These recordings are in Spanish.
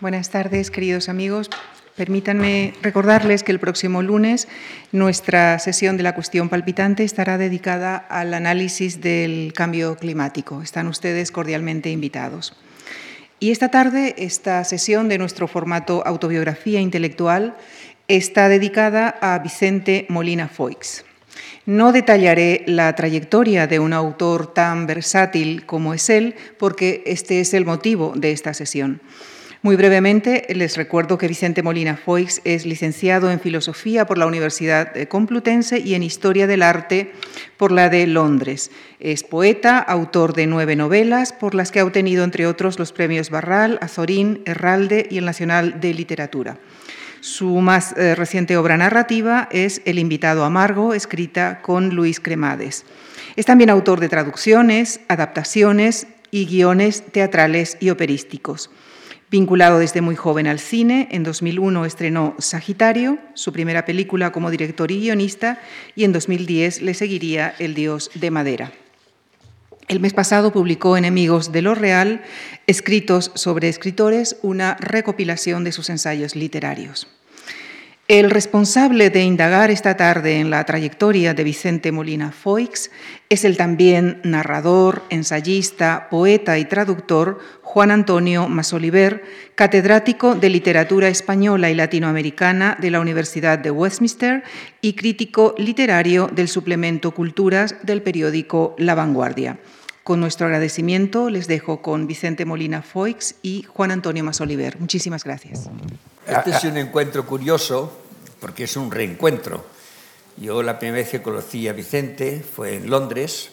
Buenas tardes, queridos amigos. Permítanme recordarles que el próximo lunes nuestra sesión de la cuestión palpitante estará dedicada al análisis del cambio climático. Están ustedes cordialmente invitados. Y esta tarde, esta sesión de nuestro formato autobiografía intelectual está dedicada a Vicente Molina Foix. No detallaré la trayectoria de un autor tan versátil como es él, porque este es el motivo de esta sesión. Muy brevemente, les recuerdo que Vicente Molina Foix es licenciado en Filosofía por la Universidad Complutense y en Historia del Arte por la de Londres. Es poeta, autor de nueve novelas, por las que ha obtenido, entre otros, los premios Barral, Azorín, Herralde y el Nacional de Literatura. Su más eh, reciente obra narrativa es El invitado amargo, escrita con Luis Cremades. Es también autor de traducciones, adaptaciones y guiones teatrales y operísticos. Vinculado desde muy joven al cine, en 2001 estrenó Sagitario, su primera película como director y guionista, y en 2010 le seguiría El Dios de Madera. El mes pasado publicó Enemigos de lo Real, escritos sobre escritores, una recopilación de sus ensayos literarios. El responsable de indagar esta tarde en la trayectoria de Vicente Molina Foix es el también narrador, ensayista, poeta y traductor Juan Antonio Masoliver, catedrático de Literatura Española y Latinoamericana de la Universidad de Westminster y crítico literario del suplemento Culturas del periódico La Vanguardia. Con nuestro agradecimiento les dejo con Vicente Molina Foix y Juan Antonio Masoliver. Muchísimas gracias. Este es un encuentro curioso porque es un reencuentro. Yo la primera vez que conocí a Vicente fue en Londres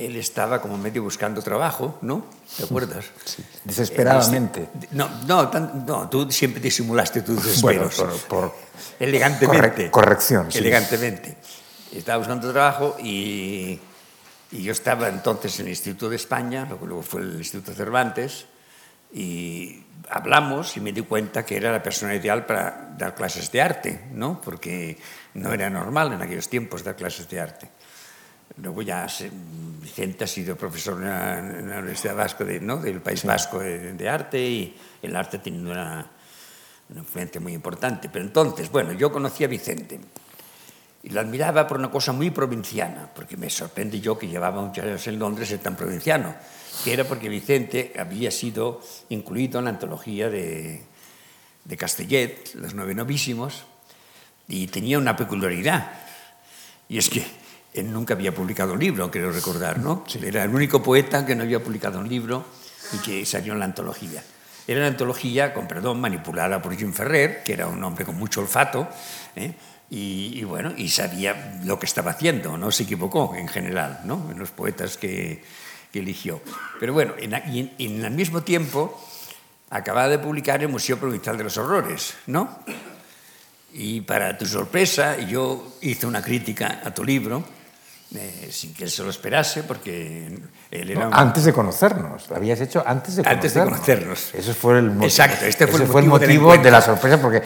él estaba como medio buscando trabajo, ¿no? ¿Te acuerdas? Sí, desesperadamente. No, no, no, tú siempre disimulaste tus desesperos. Bueno, por, elegantemente. corrección, sí. Elegantemente. Estaba buscando trabajo y, y, yo estaba entonces en el Instituto de España, luego fue el Instituto Cervantes, y hablamos y me di cuenta que era la persona ideal para dar clases de arte, ¿no? Porque no era normal en aquellos tiempos dar clases de arte. Luego ya Vicente ha sido profesor en la, Universidad Vasco de, ¿no? del País Vasco de, Arte y el arte ha tenido una, una, influencia muy importante. Pero entonces, bueno, yo conocí a Vicente y lo admiraba por una cosa muy provinciana, porque me sorprende yo que llevaba muchos años en Londres ser tan provinciano, que era porque Vicente había sido incluido en la antología de, de Castellet, Los Nueve Novísimos, y tenía una peculiaridad, y es que él nunca había publicado un libro, quiero recordar, ¿no? Era el único poeta que no había publicado un libro y que salió en la antología. Era una antología, con perdón, manipulada por Jim Ferrer, que era un hombre con mucho olfato, ¿eh? y, bueno, y sabía lo que estaba haciendo, no se equivocó en general, ¿no? En los poetas que, eligió. Pero bueno, en, en, en el mismo tiempo acababa de publicar el Museo Provincial de los Horrores, ¿no? Y para tu sorpresa, yo hice una crítica a tu libro, eh, sin que él se lo esperase, porque él era... No, Antes de conocernos, lo habías hecho antes de conocernos. Antes de conocernos. Eso fue el motivo, Exacto, este fue, el, fue motivo el motivo de, la sorpresa, porque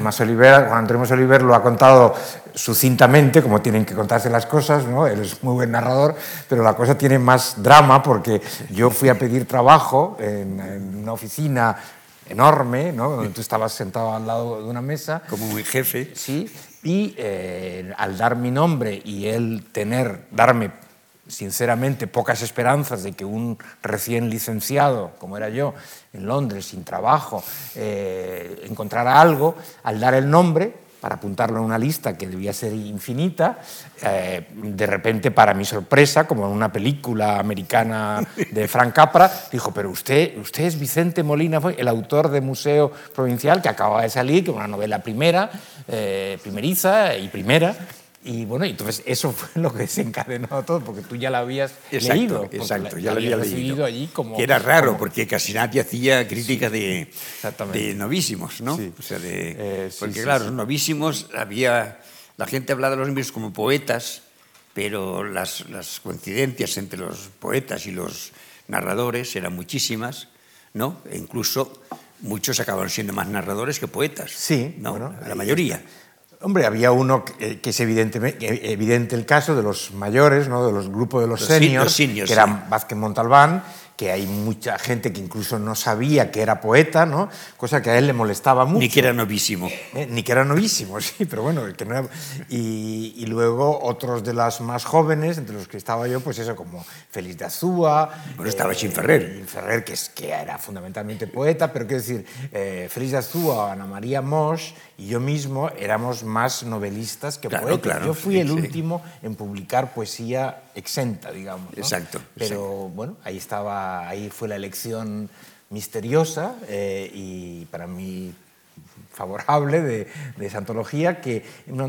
Más Oliver, Juan Antonio Oliver lo ha contado sucintamente, como tienen que contarse las cosas, ¿no? él es muy buen narrador, pero la cosa tiene más drama, porque yo fui a pedir trabajo en, en una oficina enorme, ¿no? donde tú estabas sentado al lado de una mesa. Como un jefe. Sí, y eh, al dar mi nombre y él tener, darme sinceramente pocas esperanzas de que un recién licenciado, como era yo, en Londres, sin trabajo, eh, encontrara algo, al dar el nombre, para apuntarlo en una lista que debía ser infinita, eh, de repente, para mi sorpresa, como en una película americana de Frank Capra, dijo, pero usted, usted es Vicente Molina, el autor de Museo Provincial, que acaba de salir, que es una novela primera, eh, primeriza y primera, y bueno, entonces eso fue lo que desencadenó todo, porque tú ya la habías exacto, leído. Exacto, ya la había recibido allí como... Que era raro, como, porque casi nadie hacía crítica sí, de, de, novísimos, ¿no? Sí. O sea, de, eh, sí, porque claro, los novísimos había... La gente hablaba de los novísimos como poetas, pero las, las coincidencias entre los poetas y los narradores eran muchísimas, ¿no? E incluso muchos acabaron siendo más narradores que poetas. Sí, ¿no? bueno, la mayoría. Hombre, había uno que, que es evidente, evidente el caso de los mayores, ¿no? de los grupos de los, los seniors, seniors, que eran Vázquez Montalbán que hay mucha gente que incluso no sabía que era poeta, ¿no? cosa que a él le molestaba mucho. Ni que era novísimo. Eh, ni que era novísimo, sí, pero bueno, que no era... y, y, luego otros de las más jóvenes, entre los que estaba yo, pues eso, como Félix de Azúa. Bueno, estaba eh, Ferrer. Ferrer, que, es, que era fundamentalmente poeta, pero quiero decir, eh, Félix de Azúa, Ana María Mosch y yo mismo éramos más novelistas que claro, poetas. Claro, yo fui sí, el sí. último en publicar poesía exenta, digamos. ¿no? Exacto, Pero exacto. bueno, ahí estaba, ahí fue la elección misteriosa eh, y para mí favorable de, de, esa antología, que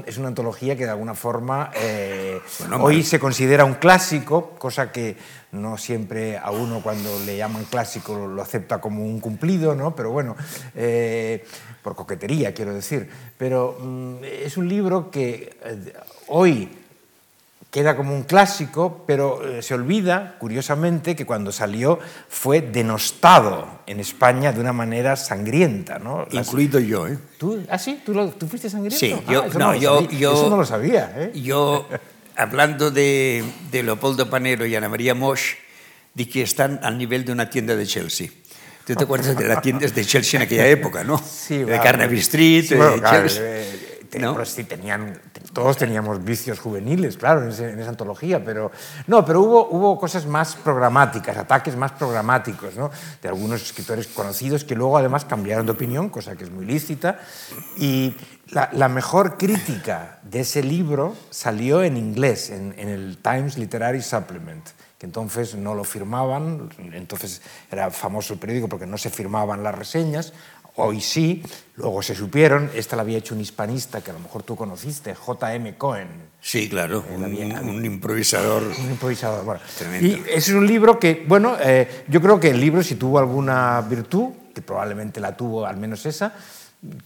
es una antología que de alguna forma eh, bueno, hoy se considera un clásico, cosa que no siempre a uno cuando le llaman clásico lo acepta como un cumplido, ¿no? pero bueno, eh, por coquetería quiero decir. Pero mm, es un libro que eh, hoy queda como un clásico, pero eh, se olvida, curiosamente, que cuando salió fue denostado en España de una manera sangrienta. ¿no? Las... Incluido yo. ¿eh? ¿Tú, ¿Ah, sí? ¿Tú, lo, ¿Tú, fuiste sangriento? Sí, ah, yo, eso no, no yo, yo, Eso no lo sabía. ¿eh? Yo, hablando de, de, Leopoldo Panero y Ana María Mosch, di que están al nivel de una tienda de Chelsea. ¿Tú te acuerdas de las tiendas de Chelsea en aquella época, no? Sí, de vale. Carnaby Street, sí, bueno, de claro, Chelsea. eh, ¿No? Pero sí, tenían, todos teníamos vicios juveniles, claro, en, ese, en, esa antología, pero no, pero hubo, hubo cosas más programáticas, ataques más programáticos, ¿no? De algunos escritores conocidos que luego además cambiaron de opinión, cosa que es muy lícita, y la, la mejor crítica de ese libro salió en inglés, en, en el Times Literary Supplement que entonces no lo firmaban, entonces era famoso el periódico porque no se firmaban las reseñas, hoy sí, luego se supieron, esta la había hecho un hispanista que a lo mejor tú conociste, J.M. Cohen. Sí, claro, un, un, improvisador. Un improvisador, bueno. Tremendo. Y ese es un libro que, bueno, eh, yo creo que el libro, si tuvo alguna virtud, que probablemente la tuvo, al menos esa,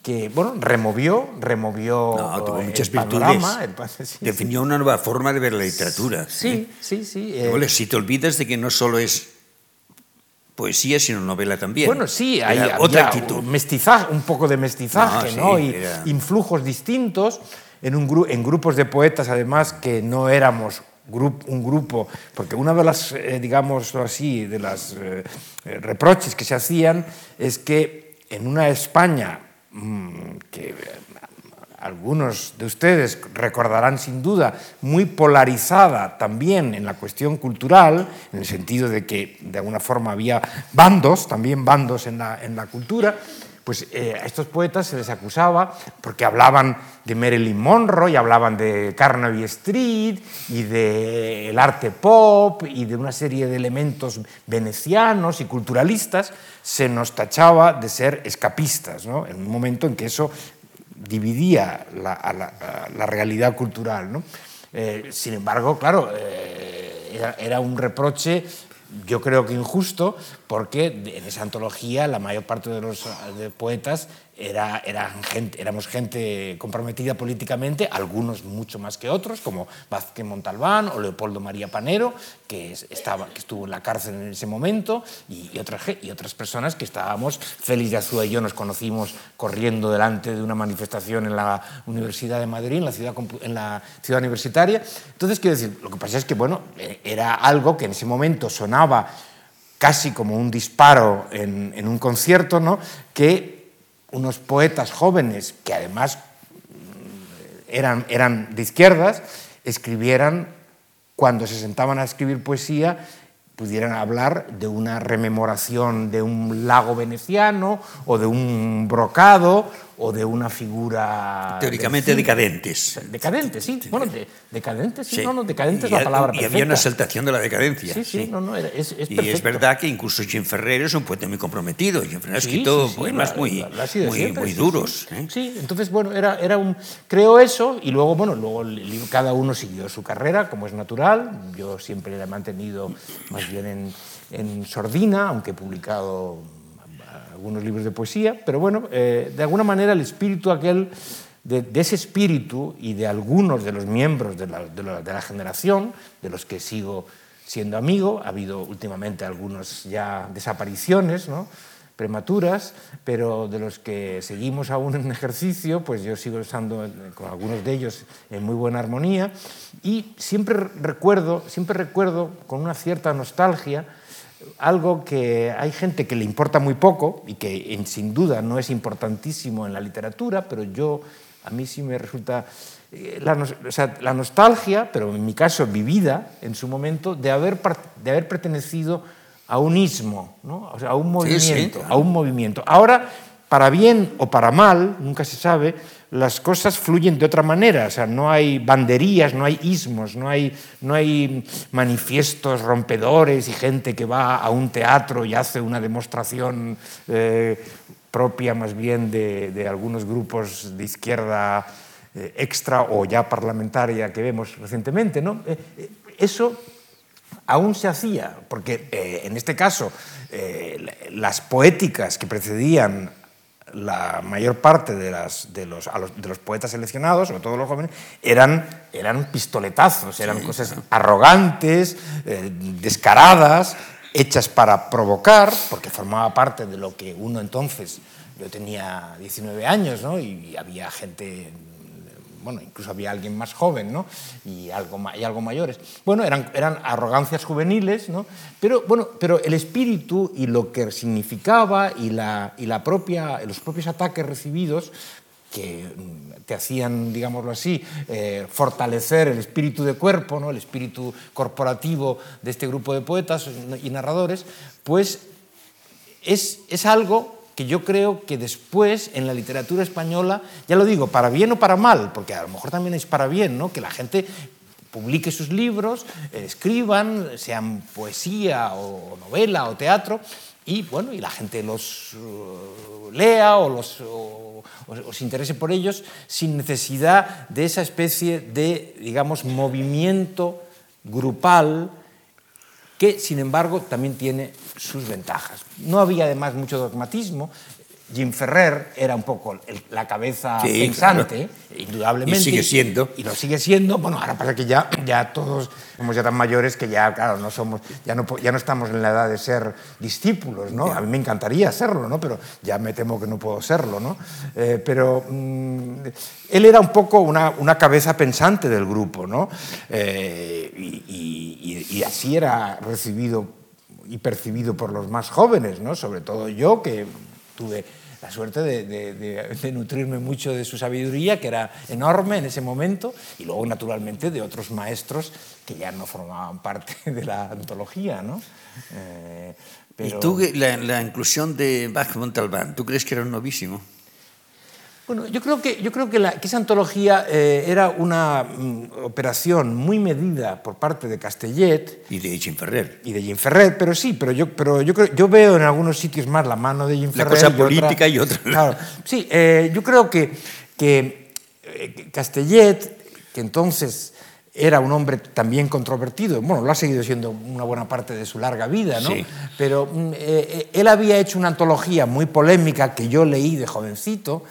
que bueno, removió, removió no, tuvo muchas el panorama, virtudes. El, sí, Definió sí. una nueva forma de ver la literatura. Sí, sí, sí. Eh. Si te olvidas de que no solo es poesía, sino novela también. Bueno, sí, hay otra actitud. Un, mestizaje, un poco de mestizaje, no, ¿no? Sí, y era... influjos distintos en, un gru en grupos de poetas, además, que no éramos un grupo, porque una de las, eh, digamos así, de las eh, reproches que se hacían es que en una España que algunos de ustedes recordarán sin duda, muy polarizada también en la cuestión cultural, en el sentido de que de alguna forma había bandos, también bandos en la, en la cultura, pues eh, a estos poetas se les acusaba porque hablaban de Marilyn Monroe y hablaban de Carnaby Street y del el arte pop y de una serie de elementos venecianos y culturalistas, se nos tachaba de ser escapistas, ¿no? en un momento en que eso dividía la, realidad cultural. Eh, sin embargo, claro, eh, era, un reproche, yo creo que injusto, porque en esa antología la mayor parte de los poetas era, eran gente, éramos gente comprometida políticamente, algunos mucho más que otros, como Vázquez Montalbán o Leopoldo María Panero, que, estaba, que estuvo en la cárcel en ese momento, y, otras, y otras personas que estábamos, Félix de Azúa y yo nos conocimos corriendo delante de una manifestación en la Universidad de Madrid, en la ciudad, en la ciudad universitaria. Entonces, quiero decir, lo que pasa es que, bueno, era algo que en ese momento sonaba casi como un disparo en, en un concierto, ¿no? que unos poetas jóvenes que además eran, eran de izquierdas, escribieran, cuando se sentaban a escribir poesía, pudieran hablar de una rememoración de un lago veneciano o de un brocado o de una figura... Teóricamente decadentes. Decadentes, sí. Bueno, de, decadentes, sí, sí. No, no, decadentes es la palabra Y perfecta. había una exaltación de la decadencia. Sí, sí, sí. no, no, es, es Y es verdad que incluso Jim Ferrer es un poeta muy comprometido. Jim Ferrer ha Sí, escrito sí, sí, poemas la- muy, la- la muy, siempre, muy sí, duros. Sí, ¿eh? Sí, entonces, bueno, era, era un. Creo eso, y luego, bueno, luego cada uno siguió su carrera, como es natural. Yo siempre la he mantenido más bien en, en sordina, aunque he publicado algunos libros de poesía, pero bueno, eh, de alguna manera el espíritu aquel, de, de ese espíritu y de algunos de los miembros de la, de la- de la generación, de los que sigo siendo amigo, ha habido últimamente algunas ya desapariciones, ¿no? prematuras, pero de los que seguimos aún en ejercicio, pues yo sigo estando con algunos de ellos en muy buena armonía y siempre recuerdo, siempre recuerdo con una cierta nostalgia algo que hay gente que le importa muy poco y que sin duda no es importantísimo en la literatura, pero yo a mí sí me resulta eh, la, la nostalgia, pero en mi caso vivida en su momento, de haber, de haber pertenecido a un ismo, ¿no? o sea, a un movimiento, a un movimiento. Ahora, para bien o para mal, nunca se sabe, las cosas fluyen de otra manera, o sea, no hay banderías, no hay ismos, no hay, no hay manifiestos rompedores y gente que va a un teatro y hace una demostración eh, propia más bien de, algunos grupos de izquierda eh, extra o ya parlamentaria que vemos recientemente. ¿no? Eh, eso aún se hacía, porque en este caso las poéticas que precedían la mayor parte de, las, de, los, de, los, poetas seleccionados, sobre todo los jóvenes, eran, eran pistoletazos, eran cosas arrogantes, eh, descaradas, hechas para provocar, porque formaba parte de lo que uno entonces, yo tenía 19 años, ¿no? y había gente bueno, incluso había alguien más joven ¿no? y, algo, y algo mayores. Bueno, eran, eran arrogancias juveniles, ¿no? pero, bueno, pero el espíritu y lo que significaba y, la, y la propia, los propios ataques recibidos que mm, te hacían, digámoslo así, eh, fortalecer el espíritu de cuerpo, ¿no? el espíritu corporativo de este grupo de poetas y narradores, pues es, es algo que yo creo que después en la literatura española, ya lo digo, para bien o para mal, porque a lo mejor también es para bien, ¿no? que la gente publique sus libros, escriban, sean poesía o novela o teatro, y bueno, y la gente los uh, lea o, los, o, se interese por ellos sin necesidad de esa especie de, digamos, movimiento grupal que sin embargo también tiene sus ventajas. No había además mucho dogmatismo. Jim Ferrer era un poco la cabeza pensante, indudablemente. Y sigue siendo. Y lo sigue siendo. Bueno, ahora pasa que ya, ya todos somos ya tan mayores que ya, claro, no somos, ya no, ya no estamos en la edad de ser discípulos, ¿no? A mí me encantaría serlo, ¿no? Pero ya me temo que no puedo serlo, ¿no? Eh, pero mm, él era un poco una, una, cabeza pensante del grupo, ¿no? Eh, y, y así era recibido y percibido por los más jóvenes, ¿no? Sobre todo yo, que tuve la suerte de, nutrirme mucho de su sabiduría, que era enorme en ese momento, y luego, naturalmente, de otros maestros que ya no formaban parte de la antología. ¿no? Eh, ¿Y tú, la, la, inclusión de Bach Montalbán, tú crees que era un novísimo? Bueno, yo creo que, yo creo que, esa antología eh, era una mm, operación muy medida por parte de Castellet. Y de Jim Ferrer. Y de Jim Ferrer, pero sí, pero yo, pero yo, creo, yo veo en algunos sitios más la mano de Jim Ferrer. La cosa política y otra. Claro, sí, eh, yo creo que, que eh, Castellet, que entonces era un hombre también controvertido, bueno, lo ha seguido siendo una buena parte de su larga vida, ¿no? Sí. Pero mm, él había hecho una antología muy polémica que yo leí de jovencito,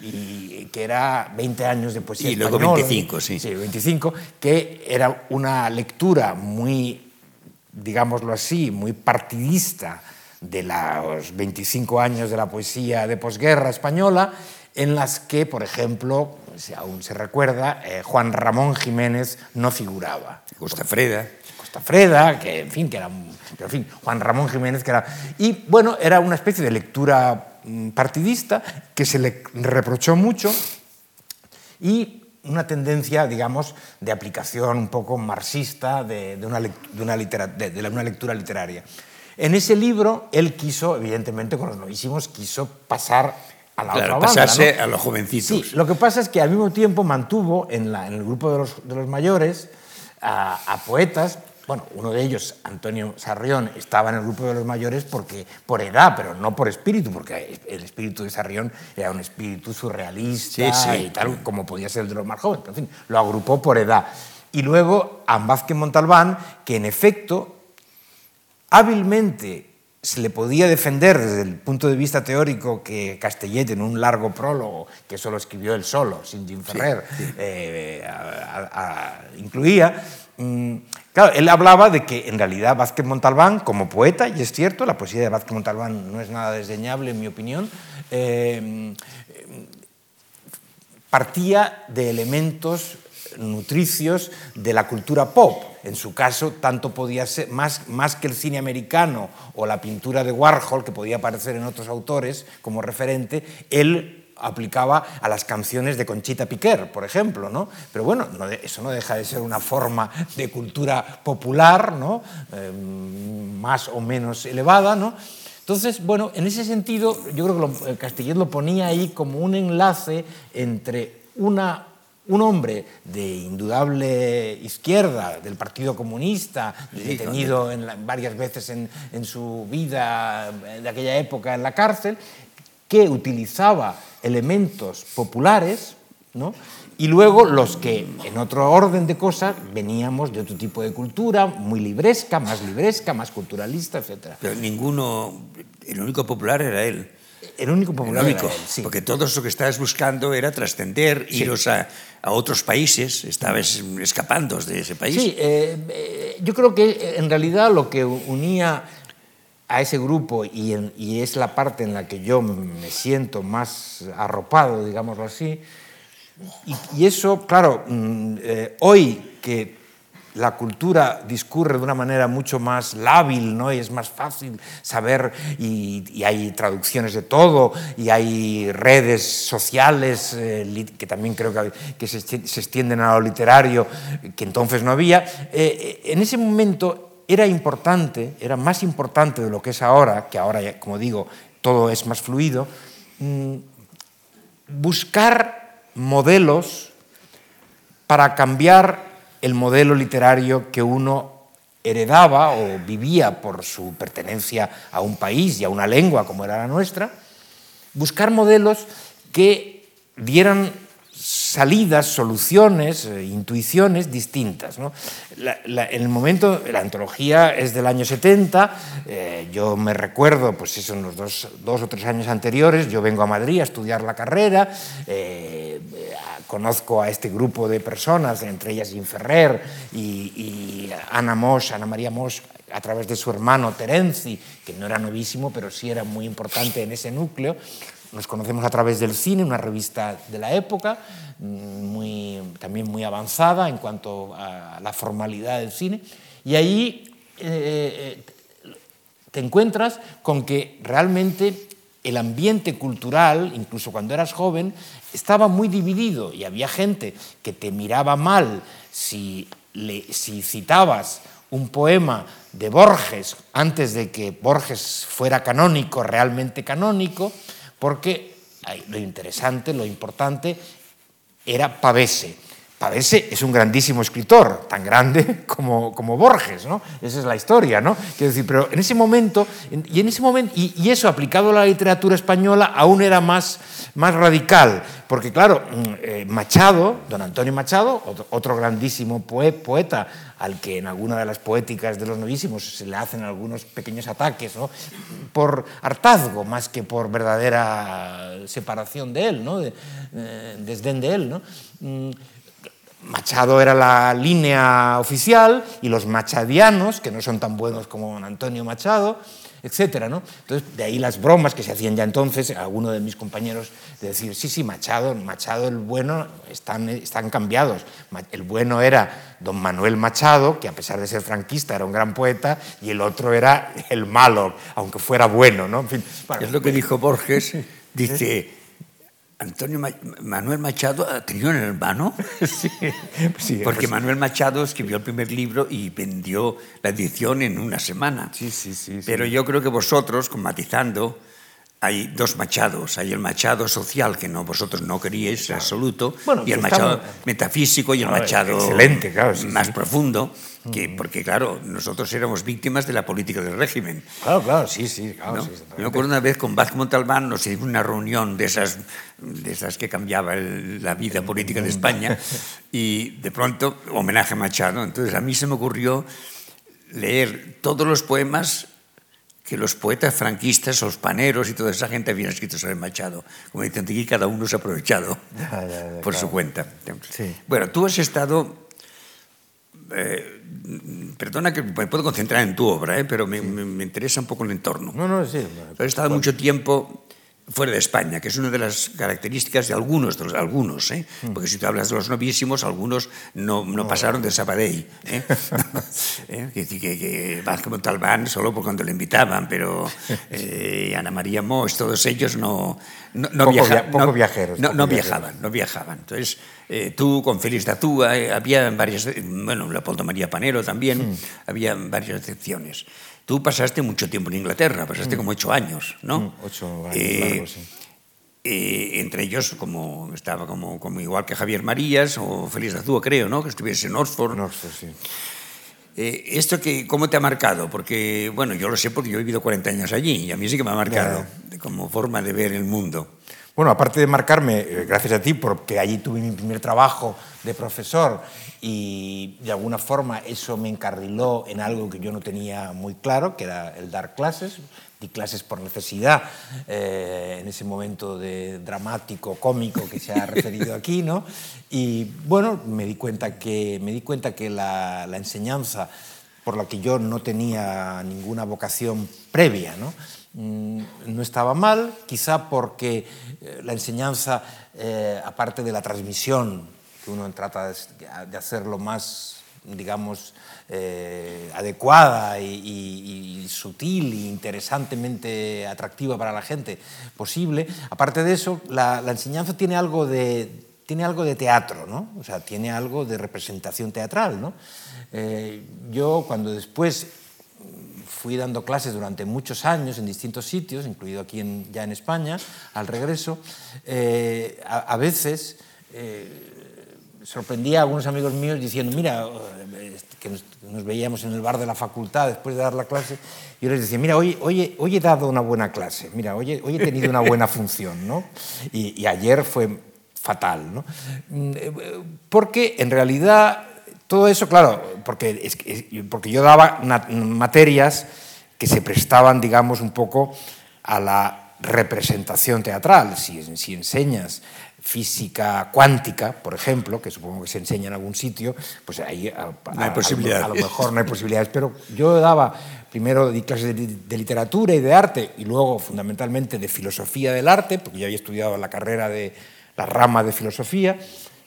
y que era 20 años de poesía y luego 25, sí. Sí, 25, que era una lectura muy, digámoslo así, muy partidista de los 25 años de la poesía de posguerra española, en las que, por ejemplo, si aún se recuerda, eh, Juan Ramón Jiménez no figuraba. Costa Freda. Costa Freda, que en fin, que era, pero en fin, Juan Ramón Jiménez, que era... Y bueno, era una especie de lectura partidista que se le reprochó mucho y una tendencia, digamos, de aplicación un poco marxista de, una, de, una, de una, lectura literaria. En ese libro, él quiso, evidentemente, con los novísimos, quiso pasar a la claro, otra pasarse a los jovencitos. Sí, lo que pasa es que al mismo tiempo mantuvo en, la, en el grupo de los, de los mayores a, a, poetas bueno, uno de ellos, Antonio Sarrión, estaba en el grupo de los mayores porque, por edad, pero no por espíritu, porque el espíritu de Sarrión era un espíritu surrealista y tal, como podía ser el de los más jóvenes. Pero, en fin, lo agrupó por edad. Y luego a Vázquez Montalbán, que en efecto, hábilmente se le podía defender desde el punto de vista teórico que Castellet, en un largo prólogo, que solo escribió él solo, sin Jim Ferrer, eh, incluía, mm, Claro, él hablaba de que en realidad Vázquez Montalbán, como poeta, y es cierto, la poesía de Vázquez Montalbán no es nada desdeñable en mi opinión, eh, partía de elementos nutricios de la cultura pop. En su caso, tanto podía ser, más, más que el cine americano o la pintura de Warhol, que podía aparecer en otros autores como referente, él aplicaba a las canciones de Conchita Piquer, por ejemplo, ¿no? Pero bueno, eso no deja de ser una forma de cultura popular, ¿no? Em, más o menos elevada, ¿no? Entonces, bueno, en ese sentido, yo creo que lo, Castellet lo ponía ahí como un enlace entre una un hombre de indudable izquierda, del Partido Comunista, detenido en varias veces en, en, su vida de aquella época en la cárcel, que utilizaba elementos populares, ¿no? y luego los que, en otro orden de cosas, veníamos de otro tipo de cultura, muy libresca, más libresca, más culturalista, etc. Pero ninguno, el único popular era él. El único popular el único, era él, sí. Porque todo eso que estabas buscando era trascender, sí. iros a, a, otros países, estabas escapando de ese país. Sí, eh, eh, yo creo que en realidad lo que unía a ese grupo y, es la parte en la que yo me siento más arropado, digámoslo así. Y, eso, claro, mm, eh, hoy que la cultura discurre de una manera mucho más lábil, ¿no? y es más fácil saber, y, hay traducciones de todo, y hay redes sociales eh, que también creo que, se, extienden a lo literario, que entonces no había. Eh, en ese momento era importante, era más importante de lo que es ahora, que ahora, como digo, todo es más fluido, mm, buscar modelos para cambiar el modelo literario que uno heredaba o vivía por su pertenencia a un país y a una lengua como era la nuestra, buscar modelos que dieran salidas, soluciones, eh, intuiciones distintas. ¿no? En el momento, la antología es del año 70, eh, yo me recuerdo, pues eso, en dos, dos, o tres años anteriores, yo vengo a Madrid a estudiar la carrera, eh, conozco a este grupo de personas, entre ellas Inferrer y, y Ana Mosch, Ana María Mosch, a través de su hermano Terenzi, que no era novísimo, pero sí era muy importante en ese núcleo, nos conocemos a través del cine, una revista de la época, muy, también muy avanzada en cuanto a la formalidad del cine, y ahí eh, te encuentras con que realmente el ambiente cultural, incluso cuando eras joven, estaba muy dividido y había gente que te miraba mal si, le, si citabas un poema de Borges antes de que Borges fuera canónico, realmente canónico, porque lo interesante, lo importante era Pavese. Es un grandísimo escritor, tan grande como, Borges. Esa es la historia. Quiero decir, pero en ese momento, y, en ese momento, y, eso aplicado a la literatura española aún era más, radical, porque claro, eh, Machado, don Antonio Machado, otro, grandísimo poeta, al que en alguna de las poéticas de los novísimos se le hacen algunos pequeños ataques, por hartazgo más que por verdadera separación de él, eh, desdén de él. ¿no? Machado era la línea oficial y los machadianos, que no son tan buenos como Antonio Machado, etcétera, ¿no? Entonces, de ahí las bromas que se hacían ya entonces, alguno de mis compañeros, de decir, sí, sí, Machado, Machado el bueno, están, están cambiados. El bueno era don Manuel Machado, que a pesar de ser franquista era un gran poeta, y el otro era el malo, aunque fuera bueno, ¿no? En fin, bueno, es lo que dijo Borges, dice... Antonio Ma Manuel Machado tenía un hermano. sí, sí, Porque pues, Manuel Machado escribió el primer libro y vendió la edición en una semana. Sí, sí, sí. Pero sí. yo creo que vosotros, con matizando, hay dos machados. Hay el machado social, que no, vosotros no queríais en absoluto, bueno, y el machado estamos... metafísico y el machado excelente, claro, sí, más sí. profundo. Que, porque, claro, nosotros éramos víctimas de la política del régimen. Claro, claro, sí, sí. Claro, ¿no? sí me acuerdo una vez con Vázquez Montalbán, nos hicimos una reunión de esas, de esas que cambiaba el, la vida política de España, y de pronto, homenaje a Machado. Entonces, a mí se me ocurrió leer todos los poemas que los poetas franquistas, los paneros y toda esa gente habían escrito sobre Machado. Como dicen aquí, cada uno se ha aprovechado ya, ya, ya, por claro. su cuenta. Sí. Bueno, tú has estado... Eh, perdona que me puedo concentrar en tu obra, ¿eh? pero me, sí. me, me, interesa un poco el entorno. No, no, sí. Has estado mucho tiempo fuera de España, que es una de las características de algunos, de los, algunos, ¿eh? Mm. porque si tú hablas de los novísimos, algunos no, no pasaron de Sabadell. ¿eh? ¿Eh? Que, que, que Vázquez Montalbán solo por cuando le invitaban, pero eh, Ana María Moix, todos ellos no, no, no, poco viaja, via, poco no, viajeros, no, no viajeros. viajaban, no viajaban. Entonces, eh, tú con Félix de Atúa, eh, había varias, bueno, Leopoldo María Panero también, Mm. había varias excepciones. Tú pasaste mucho tiempo en Inglaterra, pasaste mm. como ocho años, ¿no? Mm, ocho años, eh, largos, sí. Eh, entre ellos, como estaba como, como igual que Javier Marías o Félix Azúa, creo, ¿no? Que estuviese en Oxford. En Oxford, sí. Eh, ¿Esto que, cómo te ha marcado? Porque, bueno, yo lo sé porque yo he vivido 40 años allí y a mí sí que me ha marcado claro. como forma de ver el mundo. Bueno, aparte de marcarme, eh, gracias a ti, porque allí tuve mi primer trabajo de profesor y de alguna forma eso me encarriló en algo que yo no tenía muy claro, que era el dar clases. Di clases por necesidad eh, en ese momento de dramático, cómico que se ha referido aquí, ¿no? Y bueno, me di cuenta que, me di cuenta que la, la enseñanza por la que yo no tenía ninguna vocación previa, ¿no? Mm, no estaba mal, quizá porque eh, la enseñanza, eh, aparte de la transmisión, que uno trata de, hacerlo más, digamos, eh, adecuada y, y- y sutil e interesantemente atractiva para la gente posible, aparte de eso, la enseñanza tiene algo de, tiene algo de teatro, ¿no? O sea, tiene algo de representación teatral, ¿no? Eh, yo cuando después fui dando clases durante muchos años en distintos sitios, incluido aquí en- ya en España, al regreso, eh, a, a veces eh, sorprendía a algunos amigos míos diciendo, mira, eh, que nos, nos veíamos en el bar de la facultad después de dar la clase, yo les decía, mira, hoy, hoy, hoy he dado una buena clase, mira, hoy, hoy he tenido una buena función, ¿no? Y, y ayer fue fatal, ¿no? Mm, eh, Porque en realidad todo eso, claro, porque, es, que- es- porque yo daba materias que se prestaban, digamos, un poco a la representación teatral. Si, si enseñas física cuántica, por ejemplo, que supongo que se enseña en algún sitio, pues ahí a, No hay a- a lo mejor no hay posibilidades, pero yo daba, primero di clases de, de literatura y de arte, y luego fundamentalmente de filosofía del arte, porque yo había estudiado la carrera de la rama de filosofía,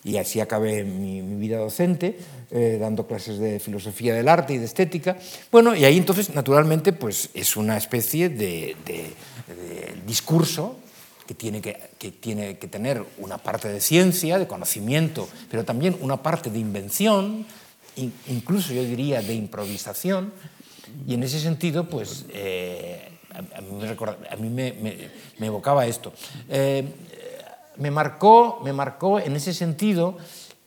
y así acabé mi, mi vida docente, eh, dando clases de filosofía del arte y de estética. Bueno, y ahí entonces, naturalmente, pues es una especie de, de- de discurso que tiene que, que tiene que tener una parte de ciencia, de conocimiento, pero también una parte de invención, in- incluso yo diría de improvisación, y en ese sentido, pues eh, a, a mí, me, recorda- a mí me- me- me evocaba esto. Eh, me marcó, me marcó en ese sentido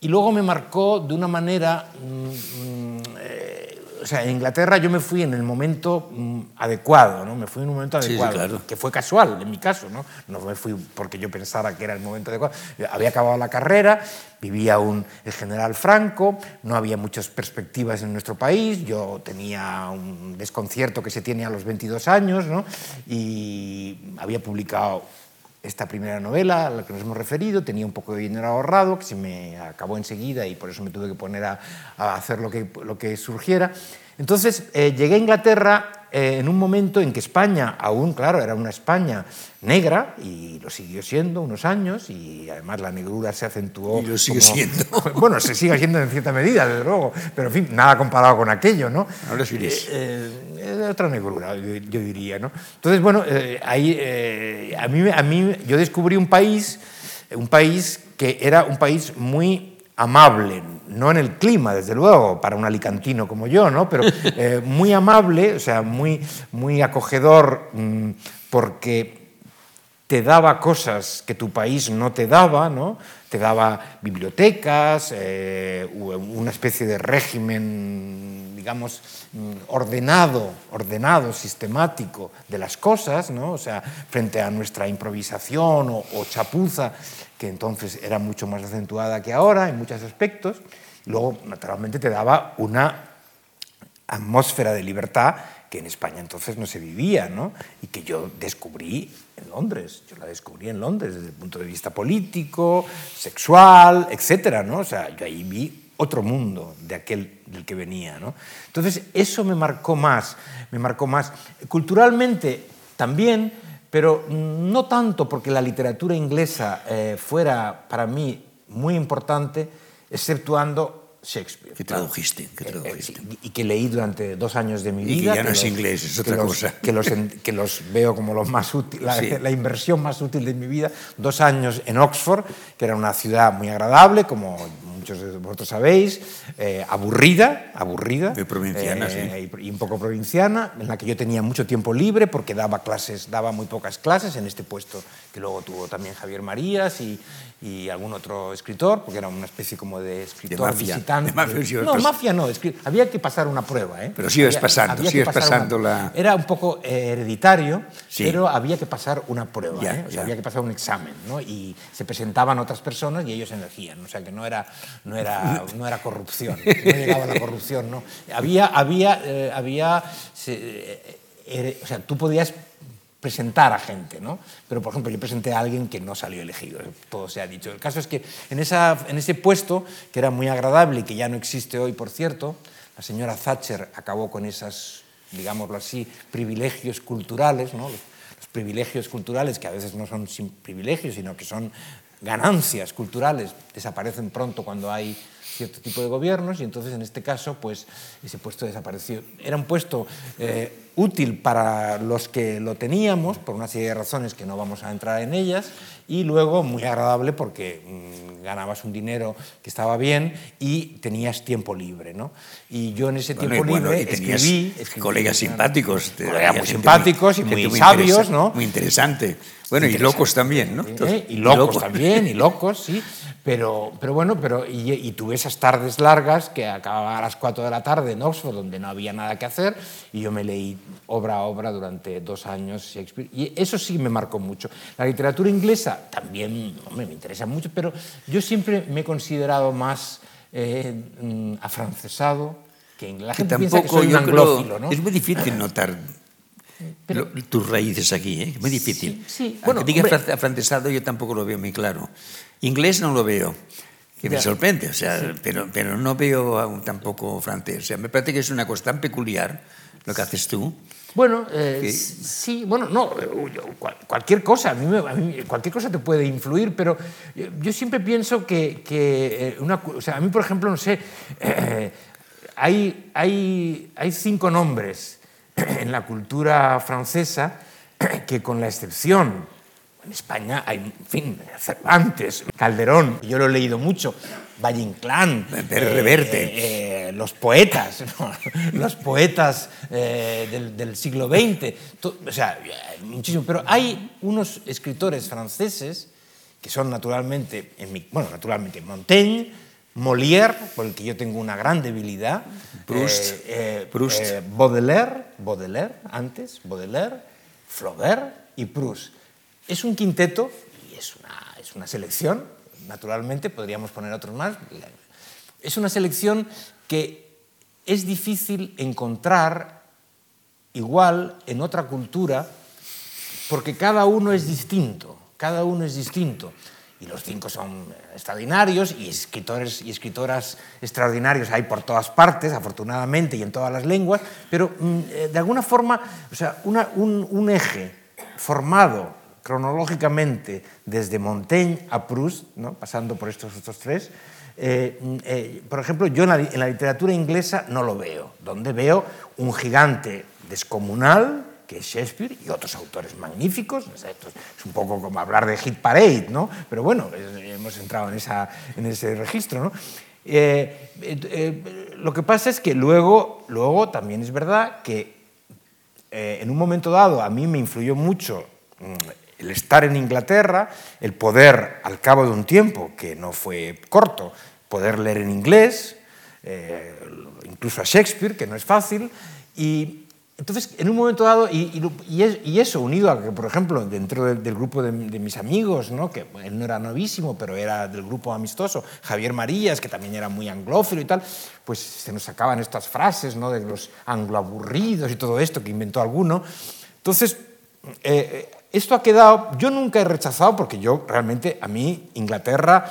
y luego me marcó de una manera, mm, mm, eh, o sea, en Inglaterra yo me fui en el momento mm, adecuado, ¿no? Me fui en un momento Sí, sí, adecuado, claro. que fue casual en mi caso, ¿no? No me fui porque yo pensara que era el momento adecuado. Yo Había acabado la carrera, vivía un, el general Franco, no había muchas perspectivas en nuestro país, yo tenía un desconcierto que se tiene a los 22 años, ¿no? Y había publicado esta primera novela a la que nos hemos referido, tenía un poco de dinero ahorrado, que se me acabó enseguida y por eso me tuve que poner a, a hacer lo que, lo que surgiera. Entonces eh, llegué a Inglaterra eh, en un momento en que España, aún, claro, era una España negra y lo siguió siendo unos años y además la negrura se acentuó. Y lo sigue como- siendo. Bueno, se sigue siendo en cierta medida, desde luego, pero en fin, nada comparado con aquello, ¿no? Ahora sí es. Eh, eh, otra negrura, yo, yo diría, ¿no? Entonces, bueno, ahí, a, mí, a mí yo descubrí un país, un país que era un país muy amable, no en el clima, desde luego, para un alicantino como yo, ¿no? Pero eh, muy amable, o sea, muy, muy acogedor, mm, porque te daba cosas que tu país no te daba, ¿no? Te daba bibliotecas, eh, una especie de régimen, digamos, mm, ordenado, ordenado, sistemático de las cosas, ¿no? O sea, frente a nuestra improvisación o, o chapuza, que entonces era mucho más acentuada que ahora en muchos aspectos. Luego, naturalmente, te daba una atmósfera de libertad que en España entonces no se vivía, ¿no? Y que yo descubrí en Londres. Yo la descubrí en Londres desde el punto de vista político, sexual, etcétera, ¿no? O sea, yo ahí vi otro mundo de aquel del que venía, ¿no? Entonces, eso me marcó más, me marcó más. Culturalmente, también, pero no tanto porque la literatura inglesa eh, fuera para mí muy importante, exceptuando Shakespeare. Que tradujiste, que eh, tradujiste. Eh, y que leí durante dos años de mi vida. Y que ya no es inglés, es otra cosa. Que los, que los veo como los más útil, la, la, inversión más útil de mi vida. Dos años en Oxford, que era una ciudad muy agradable, como muchos de vosotros sabéis, eh, aburrida, aburrida. Muy provinciana, eh, sí. Y un poco provinciana, en la que yo tenía mucho tiempo libre porque daba clases, daba muy pocas clases en este puesto que luego tuvo también Javier Marías y, y algún otro escritor, porque era una especie como de escritor de mafia, visitante. De mafia, no, mafia no, había que pasar una prueba. ¿eh? Pero sigues pasando, sigues pasando una, la... Era un poco hereditario, sí. pero había que pasar una prueba, ya, ¿eh? o sea, había que pasar un examen, ¿no? y se presentaban otras personas y ellos elegían, o sea que no era, no era, no era corrupción, no llegaba la corrupción. ¿no? Había, había, eh, había se, eh, o sea, tú podías presentar a gente, ¿no? Pero, por ejemplo, yo presenté a alguien que no salió elegido, todo se ha dicho. El caso es que en, esa, en ese puesto, que era muy agradable y que ya no existe hoy, por cierto, la señora Thatcher acabó con esas, digámoslo así, privilegios culturales, ¿no? Los, los privilegios culturales, que a veces no son sin privilegios, sino que son ganancias culturales, desaparecen pronto cuando hay cierto tipo de gobiernos y entonces en este caso pues ese puesto desapareció. Era un puesto eh, útil para los que lo teníamos por una serie de razones que no vamos a entrar en ellas y luego muy agradable porque mmm, ganabas un dinero que estaba bien y tenías tiempo libre. ¿no? Y yo en ese bueno, tiempo y bueno, libre y escribí, escribí, Colegas simpáticos. Colegas muy simpáticos y muy, muy sabios. ¿no? Muy interesante. Bueno, y locos también, ¿no? ¿Eh? Y locos, locos también, y locos, sí. Pero, pero bueno, pero, y, y, tuve esas tardes largas que acababa a las 4 de la tarde en Oxford, donde no había nada que hacer, y yo me leí obra a obra durante dos años Shakespeare. Y eso sí me marcó mucho. La literatura inglesa también hombre, me interesa mucho, pero yo siempre me he considerado más eh, mm, afrancesado que inglés. La gente que tampoco, que soy un anglófilo, ¿no? Es muy difícil notar pero, tus raíces aquí, ¿eh? muy difícil. Sí, sí. Bueno, Aunque digas hombre, afrancesado, yo tampoco lo veo muy claro. Inglés no lo veo, que me sorprende, o sea, sí. pero, pero no veo aún tampoco francés. O sea, me parece que es una cosa tan peculiar lo que haces tú. Bueno, eh, que... sí, bueno, no, cualquier cosa, a mí, a mí, cualquier cosa te puede influir, pero yo siempre pienso que, que eh, una, o sea, a mí, por ejemplo, no sé, eh, hay, hay, hay cinco nombres en la cultura francesa que con la excepción, en España hay, en fin, Cervantes, Calderón, yo lo he leído mucho, Valle Inclán, eh, Reverte. Eh, los poetas, ¿no? los poetas eh, del, del, siglo XX, to, o sea, muchísimo, pero hay unos escritores franceses que son naturalmente, en mi, bueno, naturalmente Montaigne, Molière, por el que yo tengo una gran debilidad, Proust, eh, eh, Proust. Eh, Baudelaire, Baudelaire antes, Baudelaire, Flaubert y Proust. Es un quinteto y es una, es una selección, naturalmente, podríamos poner otros más. Es una selección que es difícil encontrar igual en otra cultura porque cada uno es distinto, cada uno es distinto. Y los cinco son extraordinarios y escritores y escritoras extraordinarios hay por todas partes, afortunadamente, y en todas las lenguas, pero mm, de alguna forma, o sea, un, un, eje formado cronológicamente desde Montaigne a Proust, ¿no? pasando por estos otros tres, eh, eh, por ejemplo, yo en la, en literatura inglesa no lo veo, donde veo un gigante descomunal, que es Shakespeare y otros autores magníficos. Es un poco como hablar de Hit Parade, ¿no? Pero bueno, hemos entrado en, esa, en ese registro, ¿no? Eh, eh, lo que pasa es que luego, luego también es verdad que eh, en un momento dado a mí me influyó mucho mm, el estar en Inglaterra, el poder, al cabo de un tiempo, que no fue corto, poder leer en inglés, eh, incluso a Shakespeare, que no es fácil, y, entonces, en un momento dado, y, eso unido a que, por ejemplo, dentro del, grupo de, mis amigos, ¿no? que él no era novísimo, pero era del grupo amistoso, Javier Marías, que también era muy anglófilo y tal, pues se nos sacaban estas frases ¿no? de los angloaburridos y todo esto que inventó alguno. Entonces, eh, esto ha quedado, yo nunca he rechazado, porque yo realmente, a mí, Inglaterra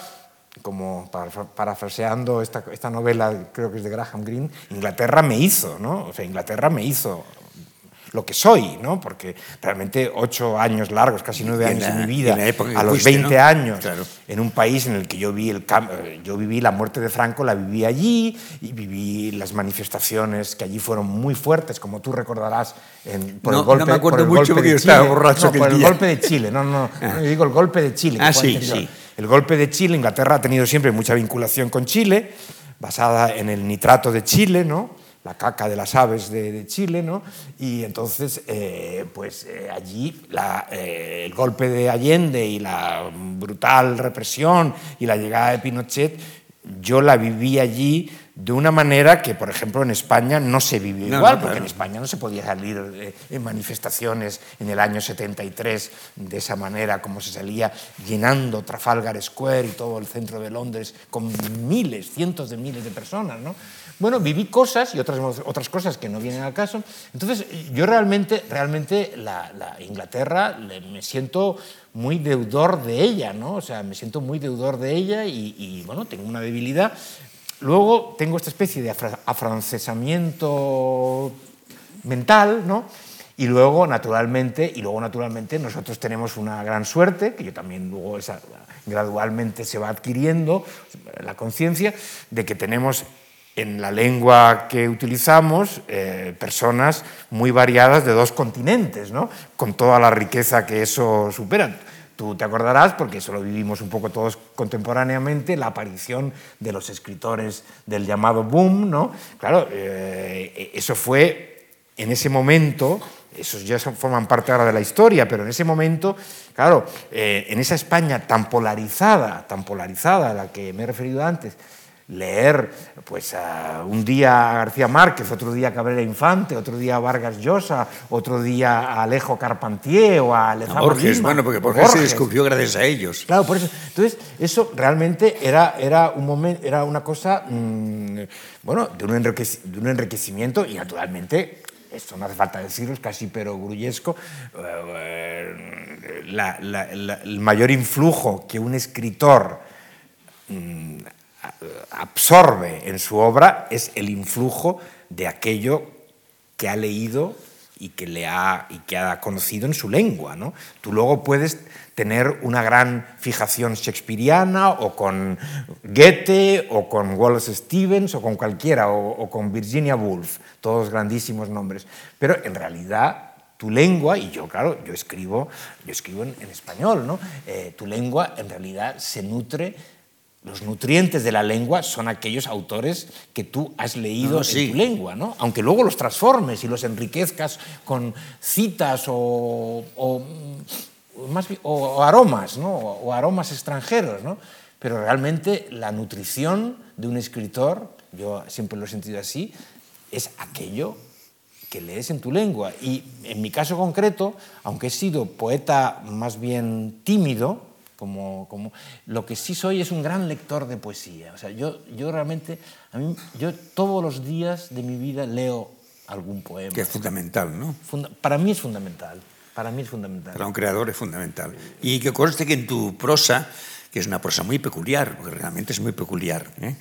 como parafraseando esta, esta, novela, creo que es de Graham Greene, Inglaterra me hizo, ¿no? O sea, Inglaterra me hizo lo que soy, ¿no? porque realmente ocho años largos, casi nueve años de mi vida, a los 20 años, en un país en el que yo vi, el, yo viví la muerte de Franco, la viví allí y viví las manifestaciones que allí fueron muy fuertes, como tú recordarás, en, por, el golpe, no me acuerdo por mucho porque yo estaba borracho por el golpe de Chile, no, no, no, yo digo el golpe de Chile. Ah, sí, sí. El golpe de Chile, Inglaterra ha tenido siempre mucha vinculación con Chile, basada en el nitrato de Chile, ¿no? La caca de las aves de, Chile, ¿no? Y entonces, eh, pues eh, allí eh, el golpe de Allende y la brutal represión y la llegada de Pinochet, yo la viví allí de una manera que, por ejemplo, en España no se vivió igual, porque en España no se podía salir en manifestaciones en el año 73 de esa manera, como se salía llenando Trafalgar Square y todo el centro de Londres con miles, cientos de miles de personas, ¿no? Bueno, viví cosas y otras, otras cosas que no vienen al caso. Entonces, yo realmente, realmente la, Inglaterra me siento muy deudor de ella, ¿no? O sea, me siento muy deudor de ella y, bueno, tengo una debilidad. Luego tengo esta especie de afrancesamiento mental, ¿no? Y luego, naturalmente, y luego, naturalmente, nosotros tenemos una gran suerte, que yo también luego esa, gradualmente se va adquiriendo, la conciencia, de que tenemos en la lengua que utilizamos eh, personas muy variadas de dos continentes, ¿no? con toda la riqueza que eso supera. Tú te acordarás, porque eso lo vivimos un poco todos contemporáneamente, la aparición de los escritores del llamado boom. ¿no? Claro, eh, eso fue en ese momento, esos ya forman parte ahora de la historia, pero en ese momento, claro, eh, en esa España tan polarizada, tan polarizada a la que me he referido antes, leer pues un día a García Márquez, otro día a Cabrera Infante, otro día a Vargas Llosa, otro día a Alejo Carpentier o a Lezama Borges, bueno, porque Borges, se descubrió gracias a ellos. Claro, por eso. Entonces, eso realmente era, era, un momento, era una cosa, mm, bueno, de un, de un enriquecimiento y naturalmente esto no hace falta decirlo, es casi pero gruyesco, eh, el mayor influjo que un escritor mm, absorbe en su obra es el influjo de aquello que ha leído y que, le ha, y que ha conocido en su lengua. ¿no? Tú luego puedes tener una gran fijación shakespeariana o con Goethe o con Wallace Stevens o con cualquiera o, con Virginia Woolf, todos grandísimos nombres. Pero en realidad tu lengua, y yo claro, yo escribo, yo escribo en, español, ¿no? Eh, tu lengua en realidad se nutre los nutrientes de la lengua son aquellos autores que tú has leído en tu lengua, ¿no? aunque luego los transformes y los enriquezcas con citas o, aromas, ¿no? o aromas extranjeros. ¿no? Pero realmente la nutrición de un escritor, yo siempre lo he sentido así, es aquello que lees en tu lengua. Y en mi caso concreto, aunque he sido poeta más bien tímido, como, como, lo que sí soy es un gran lector de poesía. O sea, yo, yo realmente, a mí, yo todos los días de mi vida leo algún poema. Que es fundamental, ¿no? para mí es fundamental. Para mí es fundamental. Para un creador es fundamental. Y que conste que en tu prosa, que es una prosa muy peculiar, porque realmente es muy peculiar, ¿eh?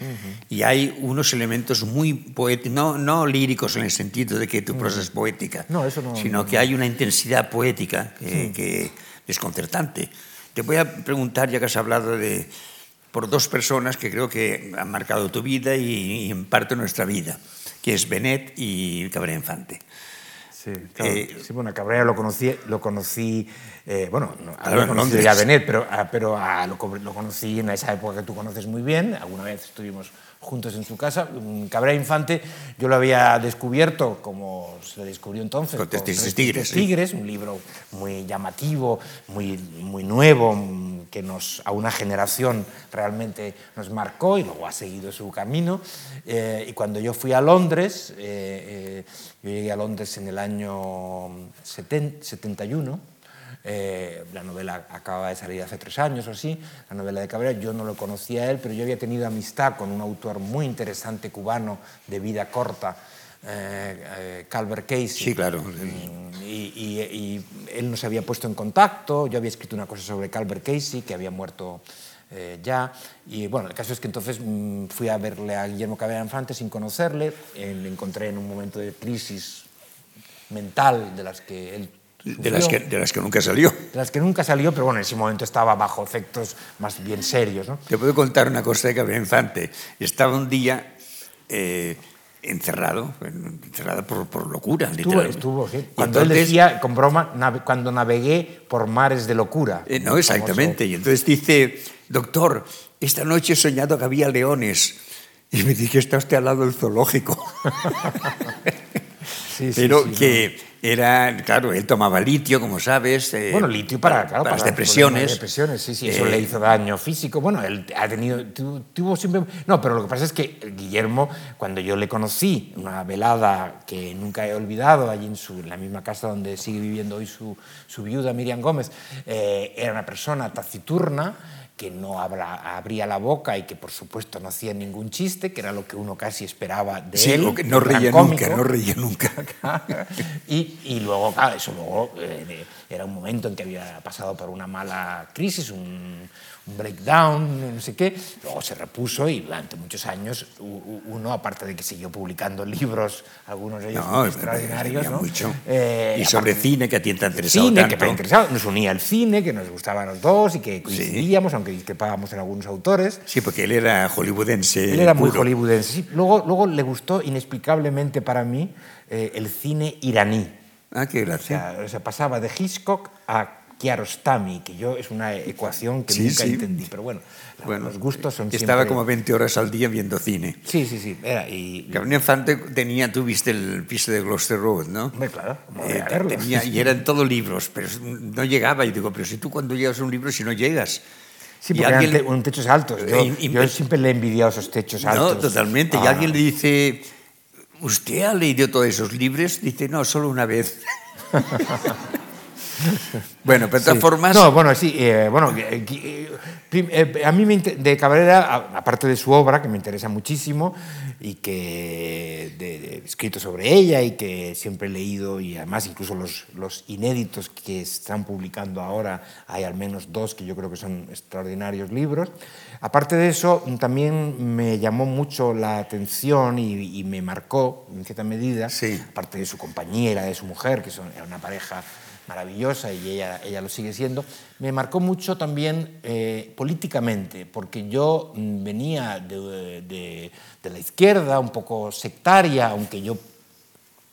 y hay unos elementos muy poéticos, no, no, líricos en el sentido de que tu prosa es poética, no, eso no, sino que hay una intensidad poética que, que desconcertante. Te voy a preguntar, ya que has hablado de, por dos personas que creo que han marcado tu vida y, en parte nuestra vida, que es Benet y Cabrera Infante. Sí, claro. Eh, sí, bueno, Cabrera lo conocí, lo conocí eh, bueno, no, lo conocí ya Benet, pero, ah, pero ah, lo, lo, conocí en esa época que tú conoces muy bien, alguna vez estuvimos juntos en su casa. Cabrera Infante yo lo había descubierto como se descubrió entonces. Con Tigres. Tigres, Tigres un libro muy llamativo, muy, muy nuevo, que nos, a una generación realmente nos marcó y luego ha seguido su camino. Eh, y cuando yo fui a Londres, eh, eh, yo llegué a Londres en el año 71, eh, la novela acaba de salir hace tres años o así, la novela de Cabrera. Yo no lo conocía a él, pero yo había tenido amistad con un autor muy interesante cubano de vida corta, eh, eh, Calvert Casey. Sí, claro. Mm, y, él nos había puesto en contacto. Yo había escrito una cosa sobre Calvert Casey, que había muerto ya. Y bueno, el caso es que entonces mm, fui a verle a Guillermo Cabrera Infante sin conocerle. le encontré en un momento de crisis mental de las que él de las, que, de las que nunca salió. De las que nunca salió, pero bueno, en ese momento estaba bajo efectos más bien serios. ¿no? Te puedo contar una cosa de Gabriel Infante. Estaba un día eh, encerrado, encerrado por, por locura. Estuvo, estuvo sí. Cuando entonces, él decía, con broma, nave, cuando navegué por mares de locura. Eh, no, exactamente. Famoso. Y entonces dice, doctor, esta noche he soñado que había leones. Y me dije, está usted al lado del zoológico. sí, sí, Pero sí, que... No era, claro, él tomaba litio, como sabes. Eh, bueno, litio para, claro, para, para, las depresiones. depresiones, sí, sí, eso eh, le hizo daño físico. Bueno, él ha tenido, tuvo, tuvo, siempre... No, pero lo que pasa es que Guillermo, cuando yo le conocí, una velada que nunca he olvidado, allí en, su, en la misma casa donde sigue viviendo hoy su, su viuda, Miriam Gómez, eh, era una persona taciturna, que no habla, abría la boca y que por supuesto no hacía ningún chiste, que era lo que uno casi esperaba de sí, él. Que no reía nunca, no reía nunca. y, y, luego, claro, eso luego eh, era un momento en que había pasado por una mala crisis, un breakdown, no sé qué, luego se repuso y durante muchos años uno, aparte de que siguió publicando libros, algunos de ellos no, extraordinarios, ¿no? Mucho. Eh, y sobre aparte, cine, que a ti te ha interesado cine, tanto. que me ha interesado, nos unía el cine, que nos gustaba a los dos y que coincidíamos, sí. aunque discrepábamos en algunos autores. Sí, porque él era hollywoodense. Él era puro. muy hollywoodense. Sí, luego, luego le gustó inexplicablemente para mí eh, el cine iraní. Ah, qué gracia. O sea, o sea, pasaba de Hitchcock a Kiarostami, que yo es una ecuación que sí, nunca sí. entendí, pero bueno, bueno, los gustos son Estaba siempre... como 20 horas al día viendo cine. Sí, sí, sí. Era, y... Gabriel Infante tenía, tú viste el piso de Gloucester Road, ¿no? Hombre, claro. Eh, tenía, y eran todos libros, pero no llegaba. Y digo, pero si tú cuando llegas a un libro, si no llegas... Sí, porque alguien, eran te, un techos altos. Yo, y, y, yo siempre le he envidiado esos techos altos. No, totalmente. Ah. Y alguien le dice, ¿usted ha leído todos esos libros? Dice, no, solo una vez. bueno, pero de todas sí. formas... No, bueno, sí, eh, bueno, eh, eh, a mí me de Cabrera, aparte de su obra, que me interesa muchísimo, y que he escrito sobre ella y que siempre he leído, y además incluso los, los inéditos que están publicando ahora, hay al menos dos que yo creo que son extraordinarios libros. Aparte de eso, también me llamó mucho la atención y, y me marcó, en cierta medida, sí. aparte de su la de su mujer, que son, era una pareja maravillosa y ella, ella lo sigue siendo, me marcó mucho también eh, políticamente, porque yo mm, venía de, de, de, la izquierda, un poco sectaria, aunque yo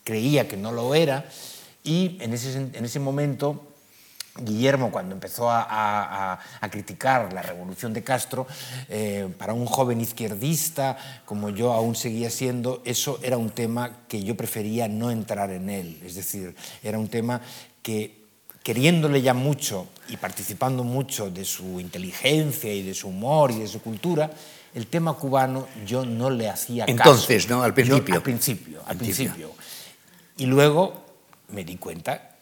creía que no lo era, y en ese, en ese momento Guillermo, cuando empezó a, a, a, criticar la revolución de Castro, eh, para un joven izquierdista como yo aún seguía siendo, eso era un tema que yo prefería no entrar en él. Es decir, era un tema que queriéndole ya mucho y participando mucho de su inteligencia y de su humor y de su cultura, el tema cubano yo no le hacía caso. Entonces, ¿no? Al principio. Yo, al principio, al principio. Y luego me di cuenta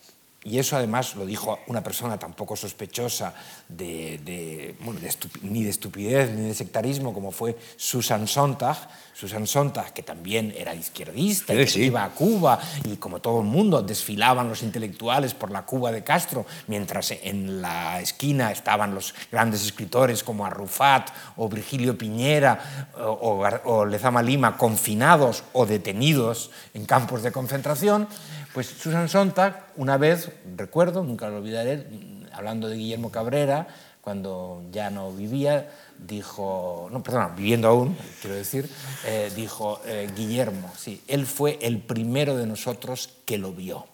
y eso además lo dijo una persona tampoco sospechosa de, de, bueno, de ni de estupidez ni de sectarismo como fue Susan Sontag. Susan Sontag, que también era izquierdista, sí, y que sí. iba a Cuba y como todo el mundo desfilaban los intelectuales por la Cuba de Castro, mientras en la esquina estaban los grandes escritores como Arrufat o Virgilio Piñera o, o, o Lezama Lima confinados o detenidos en campos de concentración. Pues Susan Sontag, una vez, recuerdo, nunca lo olvidaré, hablando de Guillermo Cabrera, cuando ya no vivía, dijo, no, perdona, viviendo aún, quiero decir, eh, dijo, eh, Guillermo, sí, él fue el primero de nosotros que lo vio,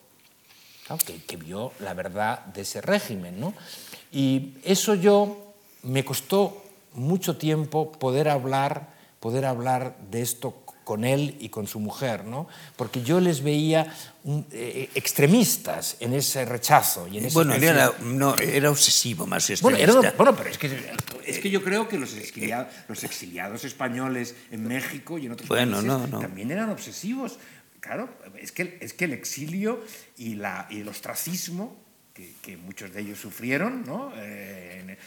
que, que, vio la verdad de ese régimen. ¿no? Y eso yo me costó mucho tiempo poder hablar, poder hablar de esto con él y con su mujer, ¿no? porque yo les veía un, eh, extremistas en ese rechazo. Y en ese bueno, él era, no, era obsesivo más extremista. Bueno, era, bueno, pero es que, es que yo creo que los exiliados, los exiliados españoles en México y en otros bueno, países no, no. también eran obsesivos. Claro, es que, es que el exilio y, la, y el ostracismo, que, que muchos de ellos sufrieron, ¿no? Eh, en, eh,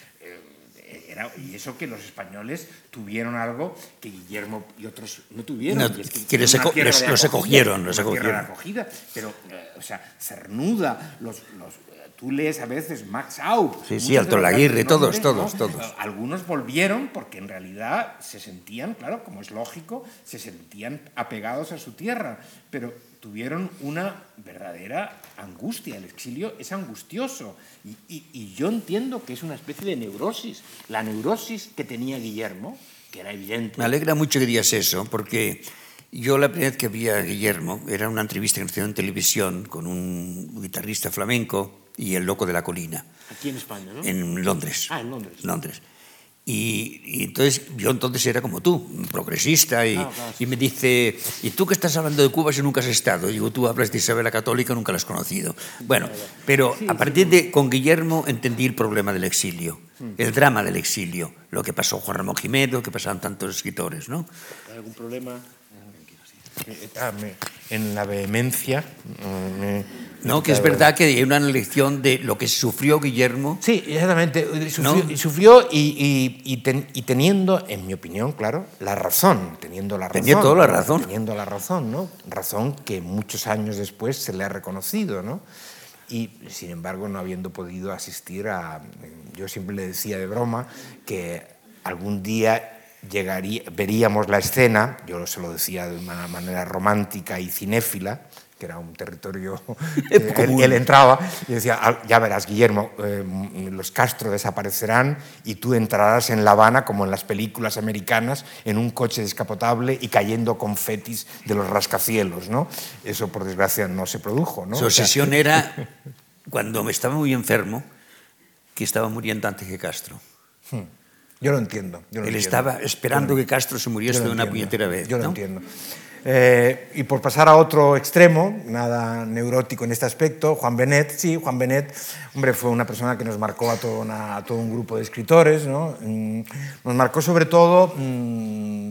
era, y eso que los españoles tuvieron algo que Guillermo y otros no tuvieron. No, es que que les, les, acogida, los acogieron, los acogieron. Acogida, pero, eh, o sea, Cernuda, los, los, tú lees a veces Max Aup. Sí, sí, Alto Laguirre, todos, todos, ¿no? todos. Algunos volvieron porque en realidad se sentían, claro, como es lógico, se sentían apegados a su tierra, pero tuvieron una verdadera angustia. El exilio es angustioso y, y, yo entiendo que es una especie de neurosis. La neurosis que tenía Guillermo, que era evidente. Me alegra mucho que digas eso, porque yo la primera vez que vi a Guillermo era una entrevista que hizo en televisión con un guitarrista flamenco y el loco de la colina. Aquí en España, ¿no? En Londres. Ah, en Londres. Londres. Y, entonces yo entonces era como tú, progresista, y, y, me dice, ¿y tú que estás hablando de Cuba si nunca has estado? Y digo, tú hablas de Isabel la Católica, nunca la has conocido. Bueno, pero a partir de con Guillermo entendí el problema del exilio, el drama del exilio, lo que pasó Juan Ramón Jiménez, lo que pasaban tantos escritores, ¿no? ¿Hay algún problema? Ah, en la vehemencia. No, que es verdad que hay una lección de lo que sufrió Guillermo. Sí, exactamente. Sufrió, sufrió y, teniendo, en mi opinión, claro, la razón. Teniendo la razón. Tenía toda la razón. Teniendo la razón, ¿no? Razón que muchos años después se le ha reconocido, ¿no? Y, sin embargo, no habiendo podido asistir a. Yo siempre le decía de broma que algún día llegaría, veríamos la escena, yo se lo decía de una manera romántica y cinéfila, que era un territorio que él, entraba y decía, ah, ya verás, Guillermo, eh, los Castro desaparecerán y tú entrarás en La Habana, como en las películas americanas, en un coche descapotable y cayendo confetis de los rascacielos. ¿no? Eso, por desgracia, no se produjo. ¿no? Su obsesión era, cuando me estaba muy enfermo, que estaba muriendo antes que Castro. Hmm. Yo lo entiendo. Él estaba esperando que Castro se muriese de una puñetera vez. Yo lo entiendo. Eh, y por pasar a otro extremo, nada neurótico en este aspecto, Juan Benet, sí, Juan Benet, hombre, fue una persona que nos marcó a todo, todo un grupo de escritores, ¿no? Mm, nos marcó sobre todo mm,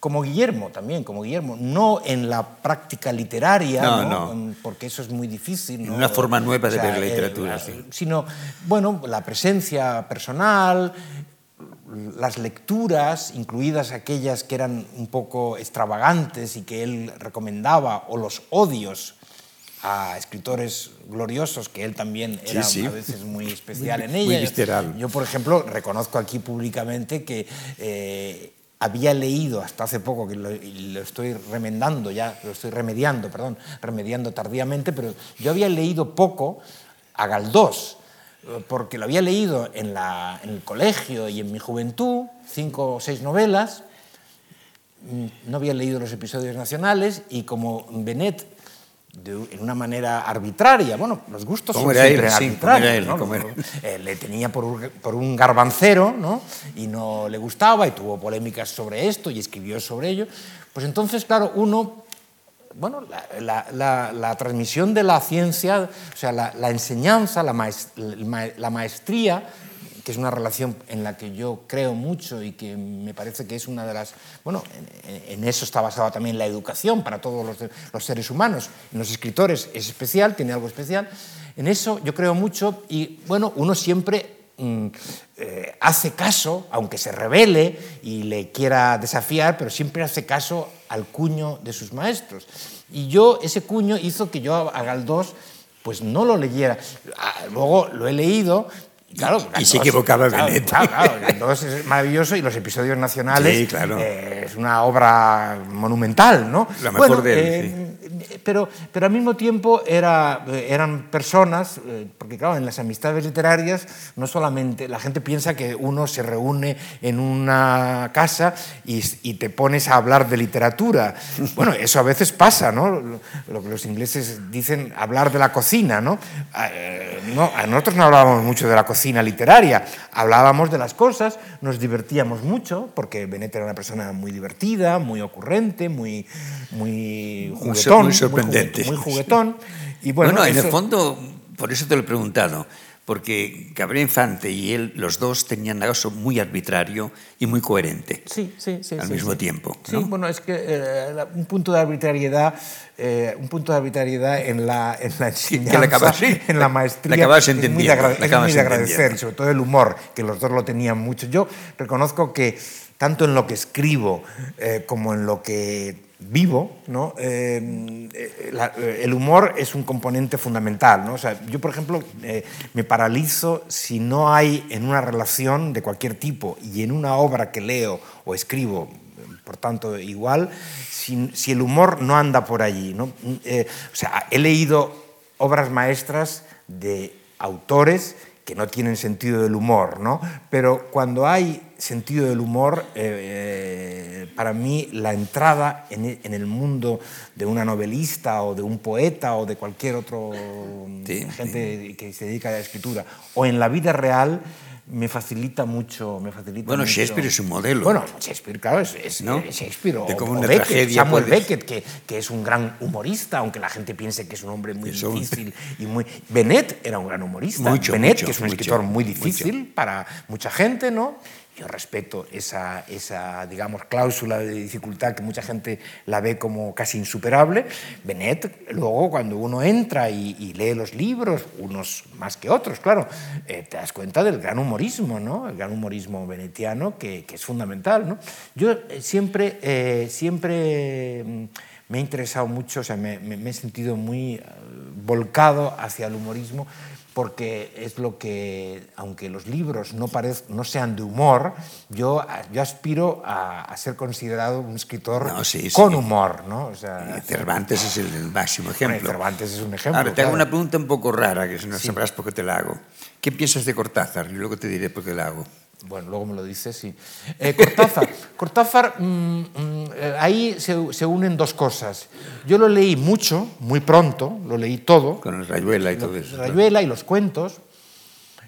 como Guillermo también, como Guillermo, no en la práctica literaria, no, mm, porque eso es muy difícil. ¿no? Una forma nueva de ver la literatura, sí. Sino, bueno, la presencia personal, las lecturas, incluidas aquellas que eran un poco extravagantes y que él recomendaba, o los odios a escritores gloriosos, que él también era a veces muy especial en ellas. Yo, por ejemplo, reconozco aquí públicamente que eh, había leído hasta hace poco, que lo, lo, estoy remendando ya, lo estoy remediando, perdón, remediando tardíamente, pero yo había leído poco a Galdós, porque lo había leído en, el colegio y en mi juventud, cinco o seis novelas, mm, no había leído los episodios nacionales y como Benet, en una manera arbitraria, bueno, los gustos son siempre arbitrarios, eh, le tenía por un, por un garbancero ¿no? y no le gustaba y tuvo polémicas sobre esto y escribió sobre ello, pues entonces, claro, uno bueno, la, transmisión de la ciencia, o sea, la, enseñanza, la, maestría, que es una relación en la que yo creo mucho y que me parece que es una de las... Bueno, en, eso está basada también la educación para todos los, seres humanos. En los escritores es especial, tiene algo especial. En eso yo creo mucho y, bueno, uno siempre mm, eh, hace caso, aunque se revele y le quiera desafiar, pero siempre hace caso al cuño de sus maestros. Y yo, ese cuño hizo que yo a Galdós pues no lo leyera. Ah, luego lo he leído, Claro, y, se equivocaba Benet. Claro, claro, Galdós es maravilloso y los episodios nacionales sí, claro. Eh, es una obra monumental, ¿no? La mejor de él, eh, pero, pero al mismo tiempo era, eran personas, eh, porque claro, en las amistades literarias no solamente la gente piensa que uno se reúne en una casa y, y te pones a hablar de literatura. Bueno, eso a veces pasa, ¿no? Lo que los ingleses dicen hablar de la cocina, ¿no? Eh, no nosotros no hablábamos mucho de la cocina literaria, hablábamos de las cosas, nos divertíamos mucho, porque Benet era una persona muy divertida, muy ocurrente, muy, muy juguetón muy sorprendente. Muy, juguetón. Y bueno, en el fondo, por eso te lo he preguntado, porque Gabriel Infante y él, los dos, tenían algo muy arbitrario y muy coherente. Sí, sí, sí. Al mismo tiempo. Sí, bueno, es que eh, un punto de arbitrariedad, eh, un punto de arbitrariedad en la, en la enseñanza, en la maestría, la es muy de, agradecer, sobre todo el humor, que los dos lo tenían mucho. Yo reconozco que tanto en lo que escribo eh, como en lo que vivo. Eh, eh, el humor es un componente fundamental. yo, por ejemplo, me paralizo si no hay en una relación de cualquier tipo y en una obra que leo o escribo Por tanto, igual, si, el humor no anda por allí. he leído obras maestras de autores que no tienen sentido del humor, ¿no? Pero cuando hay sentido del humor, eh, eh, para mí la entrada en, en, el mundo de una novelista o de un poeta o de cualquier otro sí, gente sí. que se dedica a la escritura o en la vida real me facilita mucho. Me facilita bueno, mucho. Shakespeare es un modelo. Bueno, Shakespeare, claro, es, es ¿No? Shakespeare. O, De cómo o una Beckett, tragedia Samuel puedes- Beckett, que, que es un gran humorista, aunque la gente piense que es un hombre muy Eso- difícil y muy. Bennett era un gran humorista. Mucho, Bennett, mucho, que es un mucho, escritor muy difícil para mucha gente, ¿no? Yo respeto esa, esa, digamos, cláusula de dificultad que mucha gente la ve como casi insuperable. Bennett, luego, cuando uno entra y, lee los libros, unos más que otros, claro, eh, te das cuenta del gran humorismo, ¿no? El gran humorismo venetiano que, es fundamental, ¿no? Yo eh, siempre, eh, siempre mm, me ha interesado mucho, o sea, me, he sentido muy volcado hacia el humorismo porque es lo que, aunque los libros no, parez- no sean de humor, yo, yo aspiro a, a ser considerado un escritor No, sí, con sí. humor, ¿no? O sea, Cervantes es el, máximo bueno, ejemplo. Cervantes es un ejemplo. Ahora, te hago claro. una pregunta un poco rara, que no sabrás por qué te la hago. ¿Qué piensas de Cortázar? Y luego te diré por qué la hago. Bueno, luego me lo dices, sí. Eh, Cortázar, Cortázar mm, mm, eh, ahí se, se unen dos cosas. Yo lo leí mucho, muy pronto, lo leí todo. Con el Rayuela y todo eso. Rayuela y los cuentos.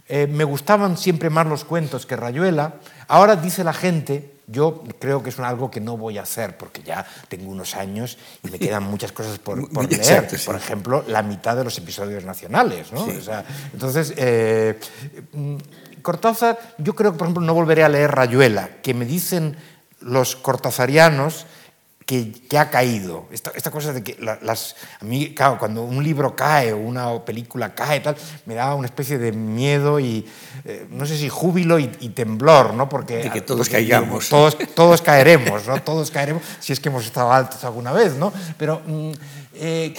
Eh, me gustaban siempre más los cuentos que Rayuela. Ahora dice la gente, yo creo que es algo que no voy a hacer porque ya tengo unos años y me quedan muchas cosas por, por leer. Exacto, sí. Por ejemplo, la mitad de los episodios nacionales. ¿no? Sí. O sea, entonces, eh, Cortázar, yo creo que, por ejemplo, no volveré a leer Rayuela, que me dicen los cortazarianos que, que ha caído. Esta, esta cosa de que la- las, a mí, claro, cuando un libro cae o una película cae, tal, me da una especie de miedo y, eh, no sé si júbilo y, y temblor, ¿no? Porque, De que todos porque, caigamos. Todos, todos caeremos, ¿no? Todos caeremos, si es que hemos estado altos alguna vez, ¿no? Pero mm, eh,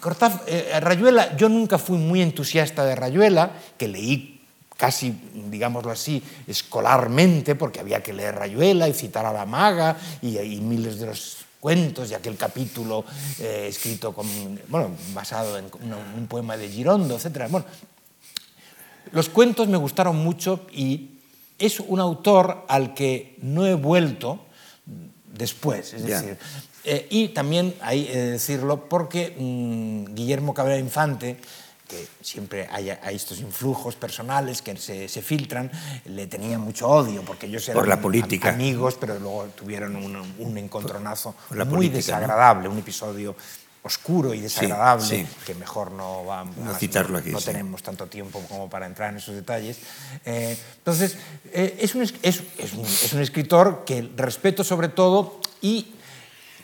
Cortázar, eh, Rayuela, yo nunca fui muy entusiasta de Rayuela, que leí casi, digámoslo así, escolarmente, porque había que leer Rayuela y citar a la maga y, y miles de los cuentos y aquel capítulo eh, escrito con, bueno, basado en un, un poema de Girondo, etc. Bueno, los cuentos me gustaron mucho y es un autor al que no he vuelto después. Es Ya. decir, eh, y también hay que decirlo porque mm, Guillermo Cabrera Infante, que siempre hay, hay estos influjos personales que se, se filtran, le tenía mucho odio porque ellos eran Por la política. am- amigos, pero luego tuvieron un, un encontronazo la muy política, ¿no? desagradable, un episodio oscuro y desagradable sí. que mejor no va No citarlo aquí, no sí. tenemos tanto tiempo como para entrar en esos detalles. Eh, entonces, eh, es, un, es- es un- es un escritor que respeto sobre todo y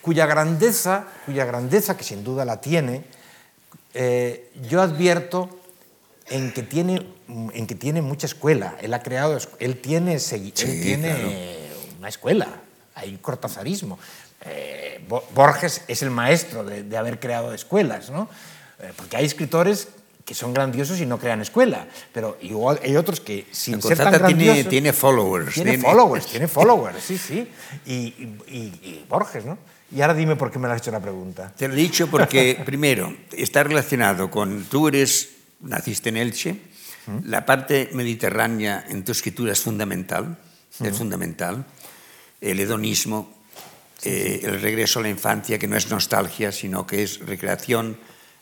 cuya grandeza, cuya grandeza, que sin duda la tiene, eh, yo advierto en que tiene, en que tiene mucha escuela. Él ha creado, él tiene, segui- él Sí, tiene claro. una escuela, hay cortazarismo. Eh, Bo- Borges es el maestro de, de haber creado escuelas, ¿no? Eh, porque hay escritores que son grandiosos y no crean escuela, pero igual hay otros que sin ser tan Cortázar tiene, grandiosos... tiene followers. Tiene followers, tiene followers, sí, sí. Y, y- y- y Borges, ¿no? Y ahora dime por qué me has hecho la pregunta. Te lo he dicho porque, primero, está relacionado con. Tú eres. Naciste en Elche. La parte mediterránea en tu escritura es fundamental. Es fundamental. El hedonismo, eh, el regreso a la infancia, que no es nostalgia, sino que es recreación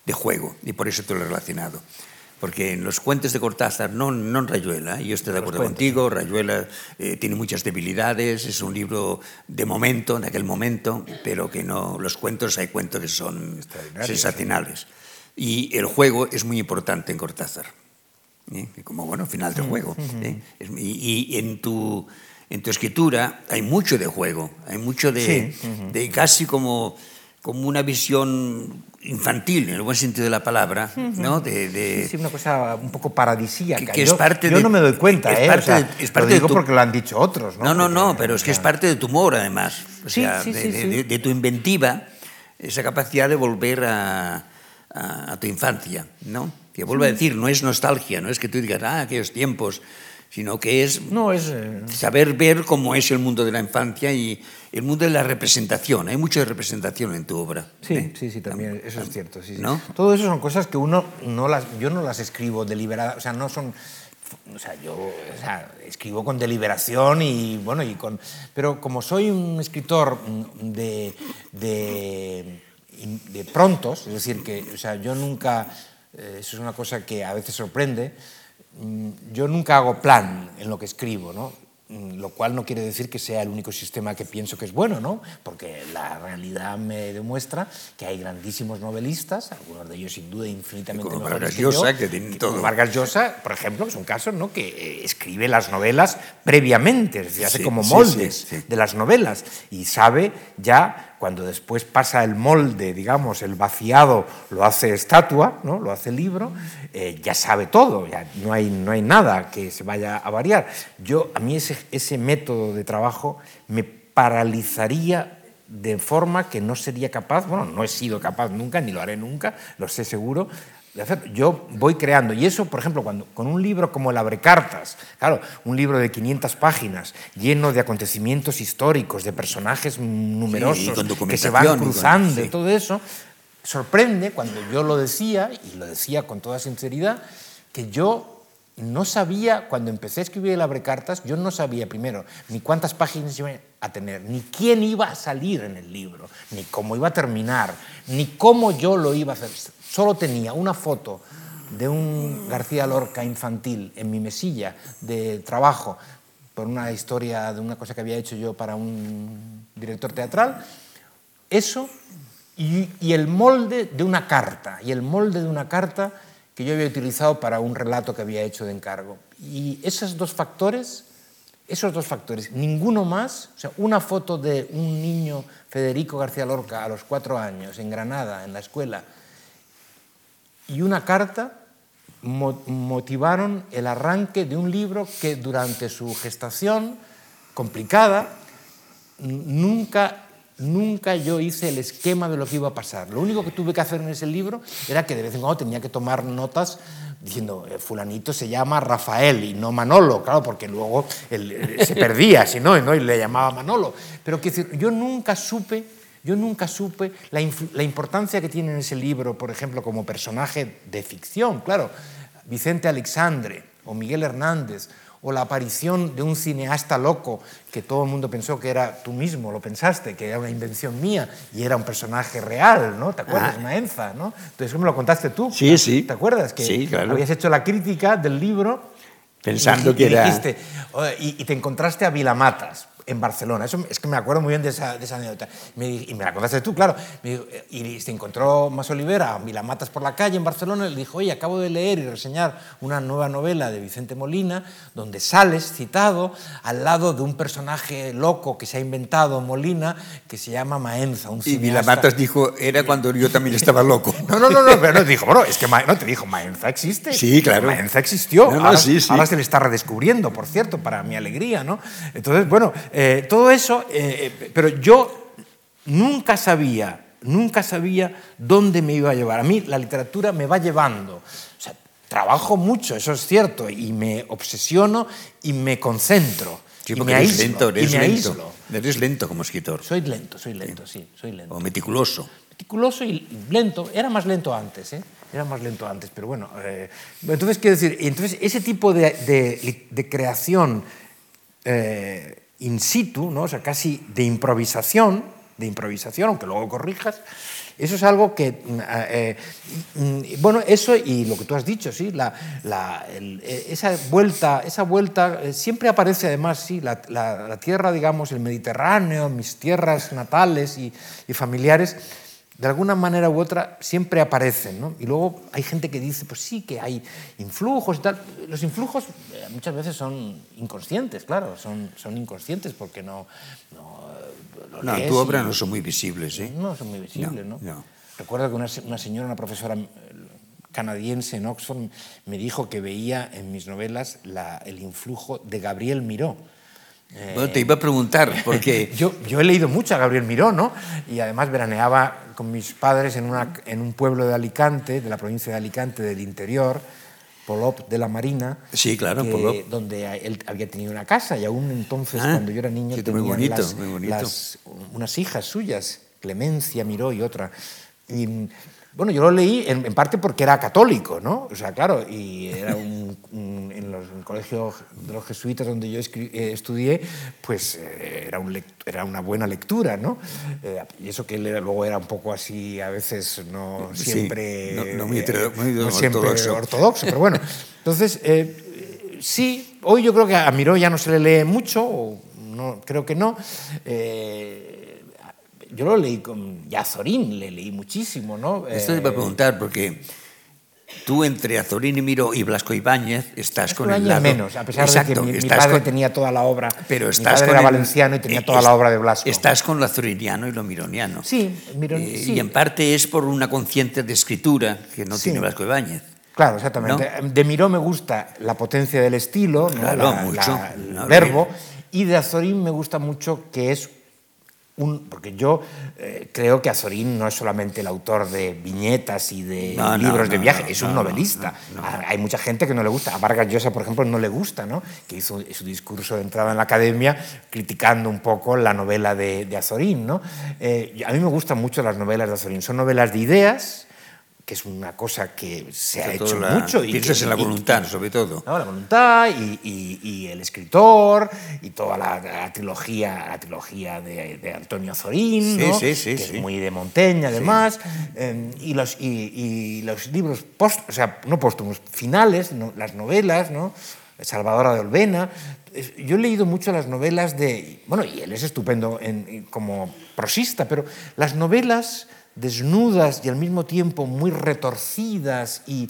de juego. Y por eso te lo he relacionado. Porque en los cuentos de Cortázar, no, no en Rayuela, yo estoy de acuerdo cuentos, contigo, Rayuela eh, tiene muchas debilidades, es un libro de momento, en aquel momento, pero que no, los cuentos, hay cuentos que son sensacionales. Y el juego es muy importante en Cortázar. ¿eh? Como, bueno, final del juego. ¿eh? Y, y en, tu, en tu escritura hay mucho de juego, hay mucho de, de casi como, como una visión infantil, en el buen sentido de la palabra, ¿no? De, de- Sí, una cosa un poco paradisíaca. Que- que es yo, parte yo de- no me doy cuenta, es ¿eh? parte O sea, de- es parte lo de digo tu- porque lo han dicho otros, ¿no? No, no, pero es que es parte de tu humor, además. O Sí, sea, sí, de, sí, de- sí. de- de tu inventiva, esa capacidad de volver a, a- a tu infancia, ¿no? Que vuelvo a decir, no es nostalgia, no es que tú digas, ah, aquellos tiempos, sino que es, no, es eh, saber ver cómo es el mundo de la infancia y el mundo de la representación. Hay mucha representación en tu obra. Sí, ¿eh? sí, sí, también, eso es cierto. Sí, sí. ¿No? Todo eso son cosas que uno no las, yo no las escribo deliberada, o sea, no son, o sea, yo o sea, escribo con deliberación y bueno, y con, pero como soy un escritor de, de, de prontos, es decir, que, o sea, yo nunca, eh, eso es una cosa que a veces sorprende, mm, yo nunca hago plan en lo que escribo, ¿no? Mm, lo cual no quiere decir que sea el único sistema que pienso que es bueno, ¿no? Porque la realidad me demuestra que hay grandísimos novelistas, algunos de ellos sin duda infinitamente Como mejores Vargas que yo, que tienen que- todo. como Vargas Llosa, por ejemplo, es un caso, ¿no? Que eh, escribe las novelas previamente, es decir, hace como moldes sí, sí. de las novelas y sabe ya cuando después pasa el molde, digamos, el vaciado lo hace estatua, ¿no? lo hace libro, eh, ya sabe todo, ya no hay, no hay nada que se vaya a variar. Yo, a mí ese, ese método de trabajo me paralizaría de forma que no sería capaz, bueno, no he sido capaz nunca, ni lo haré nunca, lo sé seguro. Yo voy creando, y eso, por ejemplo, cuando, con un libro como el Abrecartas, claro, un libro de 500 páginas, lleno de acontecimientos históricos, de personajes numerosos que se van documentación y con- cruzando, y sí. todo eso, sorprende cuando yo lo decía, y lo decía con toda sinceridad, que yo no sabía, cuando empecé a escribir el Abrecartas, yo no sabía primero ni cuántas páginas iba a tener, ni quién iba a salir en el libro, ni cómo iba a terminar, ni cómo yo lo iba a hacer. Solo tenía una foto de un García Lorca infantil en mi mesilla de trabajo por una historia de una cosa que había hecho yo para un director teatral, eso y, y el molde de una carta, y el molde de una carta que yo había utilizado para un relato que había hecho de encargo. Y esos dos factores, esos dos factores, ninguno más, o sea, una foto de un niño, Federico García Lorca, a los cuatro años, en Granada, en la escuela, y una carta mo- motivaron el arranque de un libro que durante su gestación complicada nunca nunca yo hice el esquema de lo que iba a pasar. Lo único que tuve que hacer en ese libro era que de vez en cuando tenía que tomar notas diciendo, eh, fulanito se llama Rafael y no Manolo, claro, porque luego eh, se perdía, si no, y le llamaba Manolo. Pero decir, yo nunca supe yo nunca supe la, importancia que tiene en ese libro, por ejemplo, como personaje de ficción, claro, Vicente Alexandre o Miguel Hernández, o la aparición de un cineasta loco que todo el mundo pensó que era tú mismo, lo pensaste, que era una invención mía y era un personaje real, ¿no? ¿Te acuerdas? Ah. Maenza, ¿no? Entonces, ¿cómo me lo contaste tú? Sí, sí. ¿Te acuerdas? Que Sí, claro. habías hecho la crítica del libro Pensando y- y que era- dijiste, "Oye", y, y te encontraste a Vilamatas en Barcelona. Eso es que me acuerdo muy bien de esa, de esa anécdota. Me y me la contaste tú, claro. Me y se encontró Mas Olivera a Vilamatas por la calle en Barcelona y le dijo, oye, acabo de leer y reseñar una nueva novela de Vicente Molina donde sales citado al lado de un personaje loco que se ha inventado Molina que se llama Maenza, un Y. Vilamatas dijo, era cuando yo también estaba loco. No, no, no, no, pero no dijo, bueno, es que Ma- no te dijo, Maenza existe. Sí, claro. Maenza existió. No, no, ahora, sí, sí. ahora se le está redescubriendo, por cierto, para mi alegría, ¿no? Entonces, bueno, eh, todo eso, eh, eh, pero yo nunca sabía, nunca sabía dónde me iba a llevar. A mí la literatura me va llevando. O sea, trabajo mucho, eso es cierto, y me obsesiono y me concentro. Sí, y porque me eres aíslo, lento, y eres me lento. aíslo. Eres lento como escritor. Soy lento, soy lento, sí, soy lento O meticuloso. meticuloso y lento. Era más lento antes, ¿eh? Era más lento antes, pero bueno. eh, entonces, quiero decir, entonces ese tipo de, de- de creación eh, in situ, ¿no? o sea, casi de improvisación, de improvisación, aunque luego corrijas, eso es algo que, mm, eh, mm, bueno, eso y lo que tú has dicho, sí, la, eh, esa vuelta, esa vuelta eh, siempre aparece además, sí, la, tierra, digamos, el Mediterráneo, mis tierras natales y familiares, de alguna manera u otra siempre aparecen, ¿no? Y luego hay gente que dice, pues sí, que hay influjos y tal. Los influjos eh, muchas veces son inconscientes, claro, son, son inconscientes porque no... no, eh, lo No, lees tu obra no son muy visibles, ¿eh? no, son muy visibles, ¿no? No, no. Recuerdo que una, una señora, una profesora eh, canadiense en Oxford, me dijo que veía en mis novelas la- el influjo de Gabriel Miró. Bueno, te iba a preguntar, porque Yo, yo he leído mucho a Gabriel Miró, ¿no? Y además veraneaba con mis padres en, una, en un pueblo de Alicante, de la provincia de Alicante, del interior, Polop de la Marina. Sí, claro, que- Polop. Donde él había tenido una casa y aún entonces, Ah, cuando yo era niño, sí, las- muy bonito. las- unas hijas suyas, Clemencia Miró y otra. Y, bueno, yo lo leí en, en parte porque era católico, ¿no? O sea, claro, y era un, un- en, los, en el colegio de los jesuitas donde yo escri- eh, estudié, pues eh, era, un era una buena lectura, ¿no? Eh, y eso que él era- luego era un poco así, a veces no Sí, siempre... no- no muy muy no siempre ortodoxo. ortodoxo, pero bueno. Entonces, sí, hoy yo creo que a Miró ya no se le lee mucho, o no, creo que no. Eh, yo lo leí con a Azorín, le leí muchísimo, ¿no? Esto te iba a Eh, preguntar, porque tú entre Azorín y Miró y Blasco Ibáñez estás con el lado... menos, a pesar Exacto, de que mi, padre con- tenía toda la obra. Pero mi estás padre con era el- valenciano y tenía eh, toda es- la obra de Blasco. Estás con lo azoriniano y lo mironiano. Sí, Mirón, Eh, sí. Y en parte es por una conciencia de escritura que no Sí. tiene Blasco Ibáñez. Claro, exactamente. De Miró me gusta la potencia del estilo, ¿no? Claro, La- mucho. la- el No, verbo, y de Azorín me gusta mucho que es un... Porque yo eh, creo que Azorín no es solamente el autor de viñetas y de No, no, libros de viaje, no, es un no, no, novelista. no, no. Ah, Hay mucha gente que no le gusta. A Vargas Llosa, por ejemplo, no le gusta, ¿no? Que hizo su discurso de entrada en la academia criticando un poco la novela de, de Azorín, ¿no? Eh, a mí me gustan mucho las novelas de Azorín. Son novelas de ideas, que es una cosa que se ha hecho la- mucho. y Piensas que- en la y- voluntad, sobre todo. ¿no? La voluntad y, y- y el escritor y toda la, la trilogía, la trilogía de, de Antonio Zorín, Sí, ¿no? sí, sí, que es muy de Montaigne además, eh, y, los, y, los libros post, o sea, no póstumos, finales, no- las novelas, ¿no? Salvadora de Olvena. Yo he leído mucho las novelas de, bueno, y él es estupendo en- en- como prosista, pero las novelas desnudas y al mismo tiempo muy retorcidas y,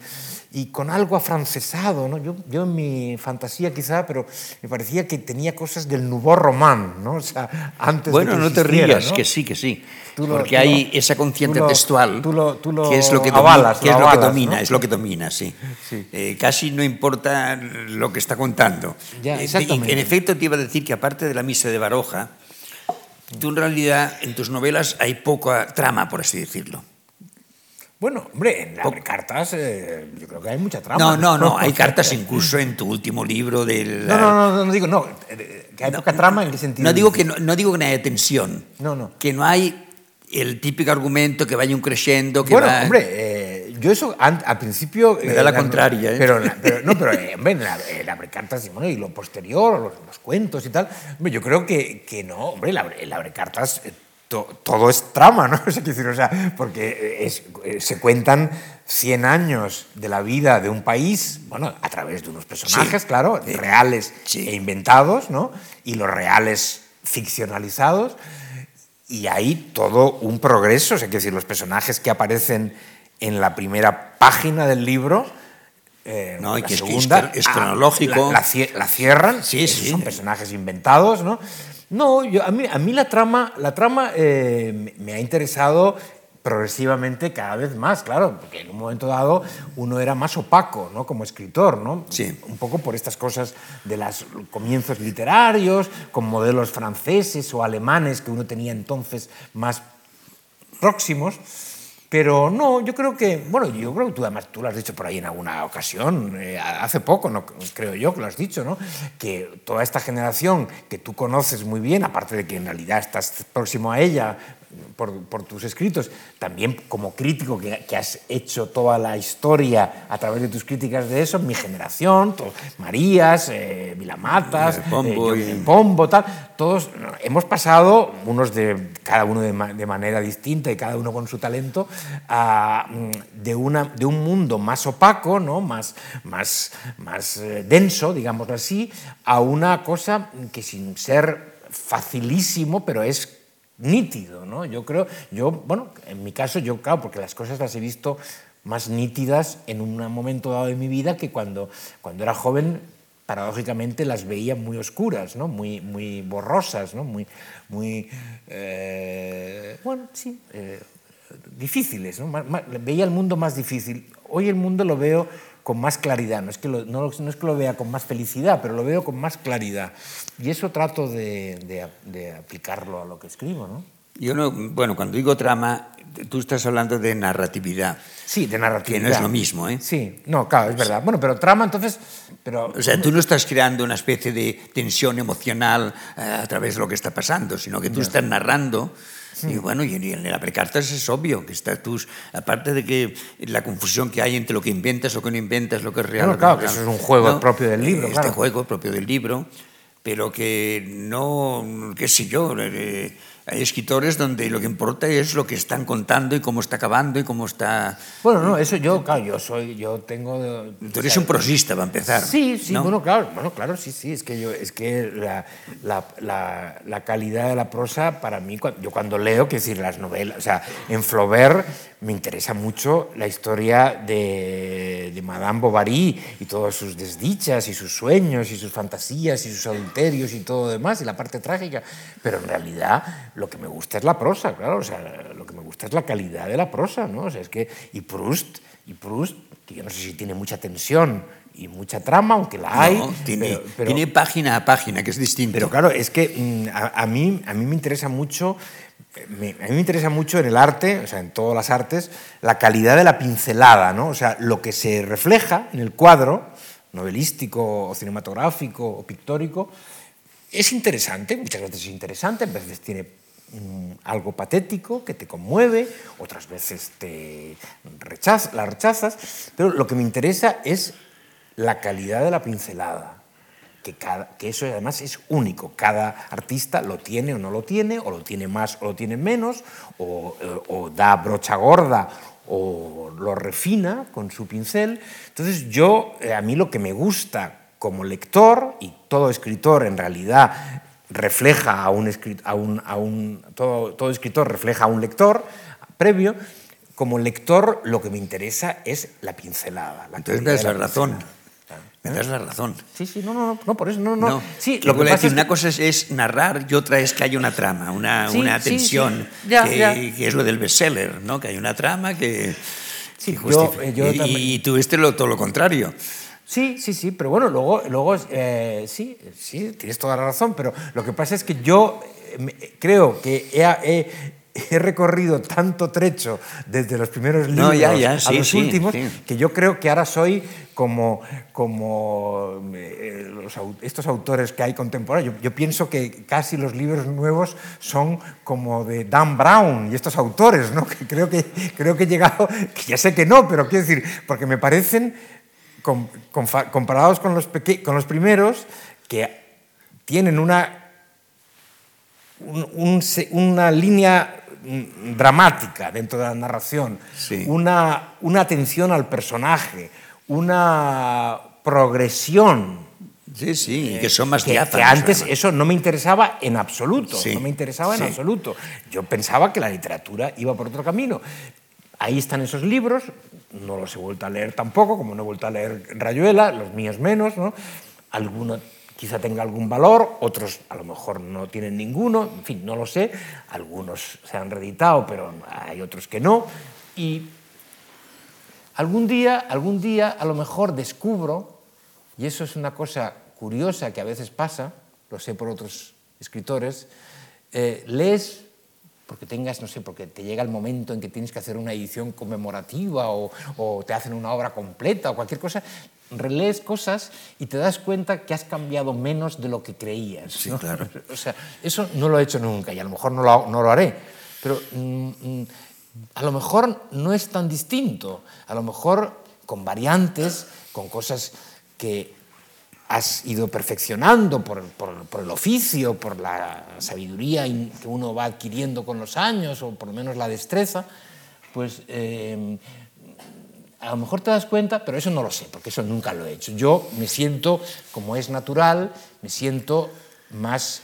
y con algo afrancesado. ¿no? Yo, yo en mi fantasía quizá, pero me parecía que tenía cosas del nouveau roman, ¿no? O sea, antes de Bueno, que no te rías, ¿no? que sí, que sí. Tú Porque hay lo- esa conciencia textual tú lo- tú que es lo que, avalas, domina, que es lo lo que avalas, domina, ¿no? es lo que domina, sí. Sí. Eh, casi no importa lo que está contando. Ya, Eh, exactamente. y en efecto, te iba a decir que aparte de la misa de Baroja, tú en realidad en tus novelas hay poca trama, por así decirlo. Bueno, hombre, en Abre Cartas eh, yo creo que hay mucha trama. No, no, no, hay cartas incluso en tu último libro del... No, no, no, no, no digo, no, eh, que hay poca trama en qué sentido. No digo que no, no digo que no haya tensión. No, no. Que no hay el típico argumento que vaya un creciendo, que bueno, va... hombre, eh, yo eso al principio... Me da la eh, contraria, ¿eh? Pero, la- pero- no, pero eh, hombre, en la, en la Abrecartas y, bueno, y lo posterior, los, los cuentos y tal, hombre, yo creo que, que no, hombre, el Abre- el Abrecartas... eh, to- todo es trama, ¿no? O sea, quiero decir, o sea, porque es- eh, se cuentan 100 años de la vida de un país, bueno, a través de unos personajes, Sí. claro, reales Sí. e inventados, ¿no? Y los reales ficcionalizados. Y hay todo un progreso, o sea, quiero decir, los personajes que aparecen en la primera página del libro, eh, No, la que es que segunda, es- ah, cronológico. La, la cie- la cierran, Sí, sí. son personajes inventados, ¿no? No, yo, a, mí, a mí la trama, la trama eh, me- me ha interesado progresivamente cada vez más, claro, porque en un momento dado uno era más opaco, ¿no? Como escritor, ¿no? Sí. Un poco por estas cosas de los comienzos literarios, con modelos franceses o alemanes que uno tenía entonces más próximos. Pero no, yo creo que, bueno, yo creo que tú además tú lo has dicho por ahí en alguna ocasión, eh, hace poco, no creo yo que lo has dicho, ¿no? Que toda esta generación que tú conoces muy bien, aparte de que en realidad estás próximo a ella por, por tus escritos, también como crítico que, que has hecho toda la historia a través de tus críticas de eso, mi generación, to- Marías, eh, Vilamatas, Eh, Pombo eh, y- Pombo, tal, todos hemos pasado, unos de cada uno de, ma- de manera distinta y cada uno con su talento, a, mm, de, una, de un mundo más opaco, ¿no? más, más, más eh, denso, digámoslo así, a una cosa que sin ser facilísimo, pero es nítido, ¿no? Yo creo, yo, bueno, en mi caso, yo, claro, porque las cosas las he visto más nítidas en un momento dado de mi vida que cuando, cuando era joven paradójicamente las veía muy oscuras, ¿no? muy, muy borrosas, ¿no? muy, muy eh, bueno, sí, eh, difíciles. ¿no? Veía el mundo más difícil. Hoy el mundo lo veo con más claridad. No es, que lo, no, no es que lo vea con más felicidad, pero lo veo con más claridad. Y eso trato de, de- de aplicarlo a lo que escribo. ¿no? Yo no, bueno, cuando digo trama, tú estás hablando de narratividad. Sí, de narratividad. Que no es lo mismo, ¿eh? Sí, no, claro, es verdad. Bueno, pero trama entonces... Pero... O sea, tú no estás creando una especie de tensión emocional eh, a través de lo que está pasando, sino que tú estás narrando y bueno, y en la precartas es obvio que está tú, aparte de que la confusión que hay entre lo que inventas, lo que no inventas, lo que es real. Bueno, claro, que eso es un juego propio del libro. Este juego propio del libro, pero que no, qué sé yo, eh, hay escritores donde lo que importa es lo que están contando y cómo está acabando y cómo está... Bueno, no, eso yo, claro, yo soy, yo tengo... Tú eres un prosista, va a empezar. Sí, sí, bueno, claro, bueno, claro, sí, sí, es que yo, es que la, la, la, la calidad de la prosa, para mí, yo cuando leo, quiero decir, las novelas, o sea, en Flaubert me interesa mucho la historia de, de Madame Bovary y todas sus desdichas y sus sueños y sus fantasías y sus adulterios y todo demás y la parte trágica, pero en realidad lo que me gusta es la prosa, claro, o sea, lo que me gusta es la calidad de la prosa, ¿no? O sea, es que, y Proust, y Proust, que yo no sé si tiene mucha tensión y mucha trama, aunque la hay. No, tiene, tiene página a página, que es distinto. Pero claro, es que mm, a, a, mí, a mí me interesa mucho, me, a mí me interesa mucho en el arte, o sea, en todas las artes, la calidad de la pincelada, ¿no? O sea, lo que se refleja en el cuadro, novelístico o cinematográfico o pictórico, es interesante, muchas veces es interesante, a veces tiene algo patético que te conmueve, otras veces te la rechazas, pero lo que me interesa es la calidad de la pincelada, que, cada, que eso además es único, cada artista lo tiene o no lo tiene, o lo tiene más o lo tiene menos, o, o da brocha gorda o lo refina con su pincel. Entonces yo, eh, a mí lo que me gusta como lector, y todo escritor en realidad refleja a un, a un, a un todo, todo, escritor refleja a un lector previo, como lector lo que me interesa es la pincelada. La Entonces me das la, la razón. Me das la razón. Sí, sí, no, no, no, por eso, no, no. no. Sí, lo que decir, es una cosa es, es, narrar y otra es que hay una trama, una, sí, una tensión, sí, ya, que, ya. que, es lo del bestseller, ¿no? Que hay una trama que... Sí, yo, yo y, y, tú este lo, todo lo contrario. Sí, sí, sí, pero bueno, luego, luego eh, sí, sí, tienes toda la razón, pero lo que pasa es que yo eh, creo que he, he, he recorrido tanto trecho desde los primeros libros no, ya, ya, a los sí, últimos sí. que yo creo que ahora soy como, como eh, los, estos autores que hay contemporáneos. Yo, yo, pienso que casi los libros nuevos son como de Dan Brown y estos autores, ¿no? Que creo que, creo que he llegado, que ya sé que no, pero quiero decir, porque me parecen com, com, comparados con los, con los primeros, que tienen una, un, un, una línea dramática dentro de la narración, sí. una, una atención al personaje, una progresión. Sí, sí, que son más que, diáfanos, que antes además. eso no me interesaba en absoluto, Sí, no me interesaba en sí. absoluto. Yo pensaba que la literatura iba por otro camino. Ahí están esos libros, no los he vuelto a leer tampoco, como no he vuelto a leer Rayuela, los míos menos, ¿no? Alguno quizá tenga algún valor, otros a lo mejor no tienen ninguno, en fin, no lo sé, algunos se han reeditado, pero hay otros que no, y algún día, algún día a lo mejor descubro, y eso es una cosa curiosa que a veces pasa, lo sé por otros escritores, eh, lees porque tengas, no sé, porque te llega el momento en que tienes que hacer una edición conmemorativa o, o, te hacen una obra completa o cualquier cosa, relees cosas y te das cuenta que has cambiado menos de lo que creías. Sí, ¿no? claro. O sea, eso no lo he hecho nunca y a lo mejor no lo, no lo haré, pero mm, a lo mejor no es tan distinto, a lo mejor con variantes, con cosas que has ido perfeccionando por, el oficio, por la sabiduría que uno va adquiriendo con los años, o por lo menos la destreza, pues eh, a lo mejor te das cuenta, pero eso no lo sé, porque eso nunca lo he hecho. Yo me siento, como es natural, me siento más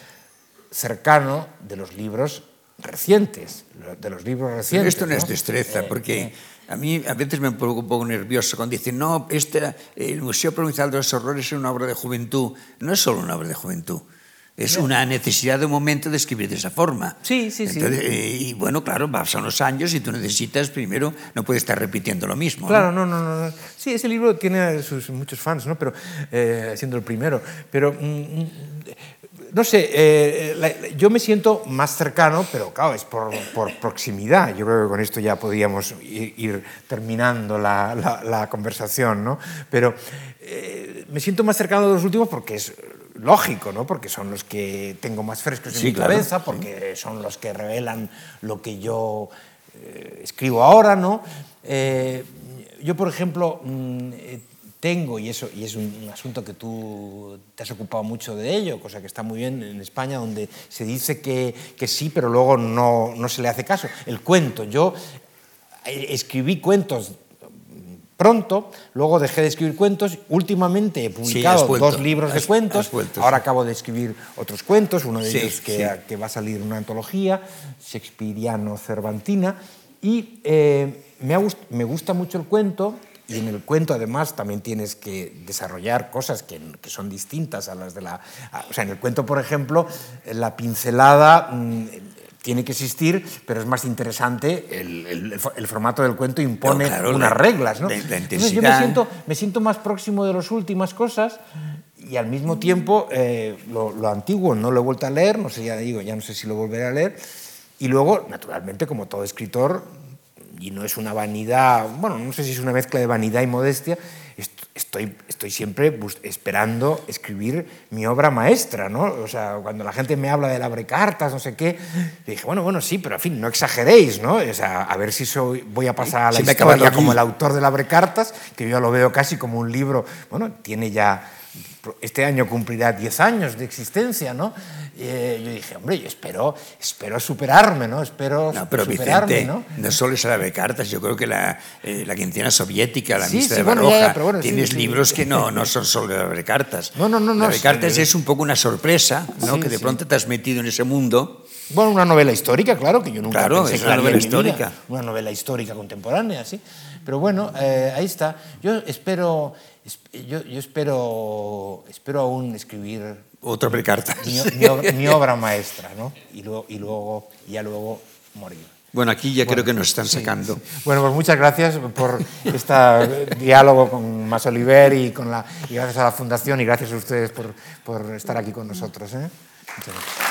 cercano de los libros recientes, de los libros recientes. Pero esto no, ¿no? es destreza, porque... Eh, a mí a veces me pongo un poco nervioso cuando dicen, no, este, el Museo Provincial de los Horrores es una obra de juventud. No es solo una obra de juventud, es una necesidad de un momento de escribir de esa forma. Sí, sí, Entonces, sí. Eh, y bueno, claro, pasan los años y tú necesitas, primero, no puedes estar repitiendo lo mismo. Claro, no, no, no. no. Sí, ese libro tiene sus muchos fans, ¿no? Pero, eh, siendo el primero. Pero mm, no sé, eh, yo me siento más cercano, pero claro, es por, proximidad. Yo creo que con esto ya podríamos ir, terminando la, conversación, ¿no? Pero eh, me siento más cercano de los últimos porque es lógico, ¿no? Porque son los que tengo más frescos en mi cabeza, porque son los que revelan lo que yo eh, escribo ahora, ¿no? yo, por ejemplo, mm, tengo, y, eso, y es un, asunto que tú te has ocupado mucho de ello, cosa que está muy bien en España, donde se dice que, que sí, pero luego no, no, se le hace caso. El cuento, yo eh, escribí cuentos pronto, luego dejé de escribir cuentos, últimamente he publicado dos libros de cuentos, ahora acabo de escribir otros cuentos, uno de ellos que, que, va a salir una antología, Shakespeareano-Cervantina, y eh, me, me gusta mucho el cuento, y en el cuento, además, también tienes que desarrollar cosas que, que, son distintas a las de la... O sea, en el cuento, por ejemplo, la pincelada mm, tiene que existir, pero es más interesante, el, el, formato del cuento impone unas reglas, ¿no? Entonces yo me siento, me siento más próximo de las últimas cosas y al mismo tiempo eh, lo, lo, antiguo no lo he vuelto a leer, no sé, ya digo, ya no sé si lo volveré a leer. Y luego, naturalmente, como todo escritor, y no es una vanidad, bueno, no sé si es una mezcla de vanidad y modestia, estoy, estoy siempre esperando escribir mi obra maestra, ¿no? O sea, cuando la gente me habla de abre cartas, no sé qué, dije, bueno, bueno, sí, pero en fin, no exageréis, ¿no? O sea, a ver si soy, voy a pasar a la historia como el autor del abre cartas, que yo lo veo casi como un libro, bueno, tiene ya este año cumplirá 10 años de existencia, ¿no? Eh, yo dije, hombre, yo espero, espero superarme, ¿no? Espero no, pero superarme, Vicente, ¿no? no solo es la de cartas, yo creo que la, eh, la quincena soviética, la sí, de Baroja, bueno, tienes libros que no, no son solo de la cartas. No, no, no. la de cartas es un poco una sorpresa, ¿no? que de pronto te has metido en ese mundo. Bueno, una novela histórica, claro, que yo nunca claro, pensé es una novela histórica. una novela histórica contemporánea, sí. Pero bueno, eh, ahí está. Yo espero, yo, yo, espero, espero aún escribir otra precarta mi, mi, obra maestra, ¿no? Y luego, y luego, ya luego morir. Bueno, aquí ya creo que nos están sacando. Bueno, pues muchas gracias por este diálogo con Mas Oliver y, con la, y gracias a la Fundación y gracias a ustedes por, por estar aquí con nosotros. ¿eh? Muchas gracias.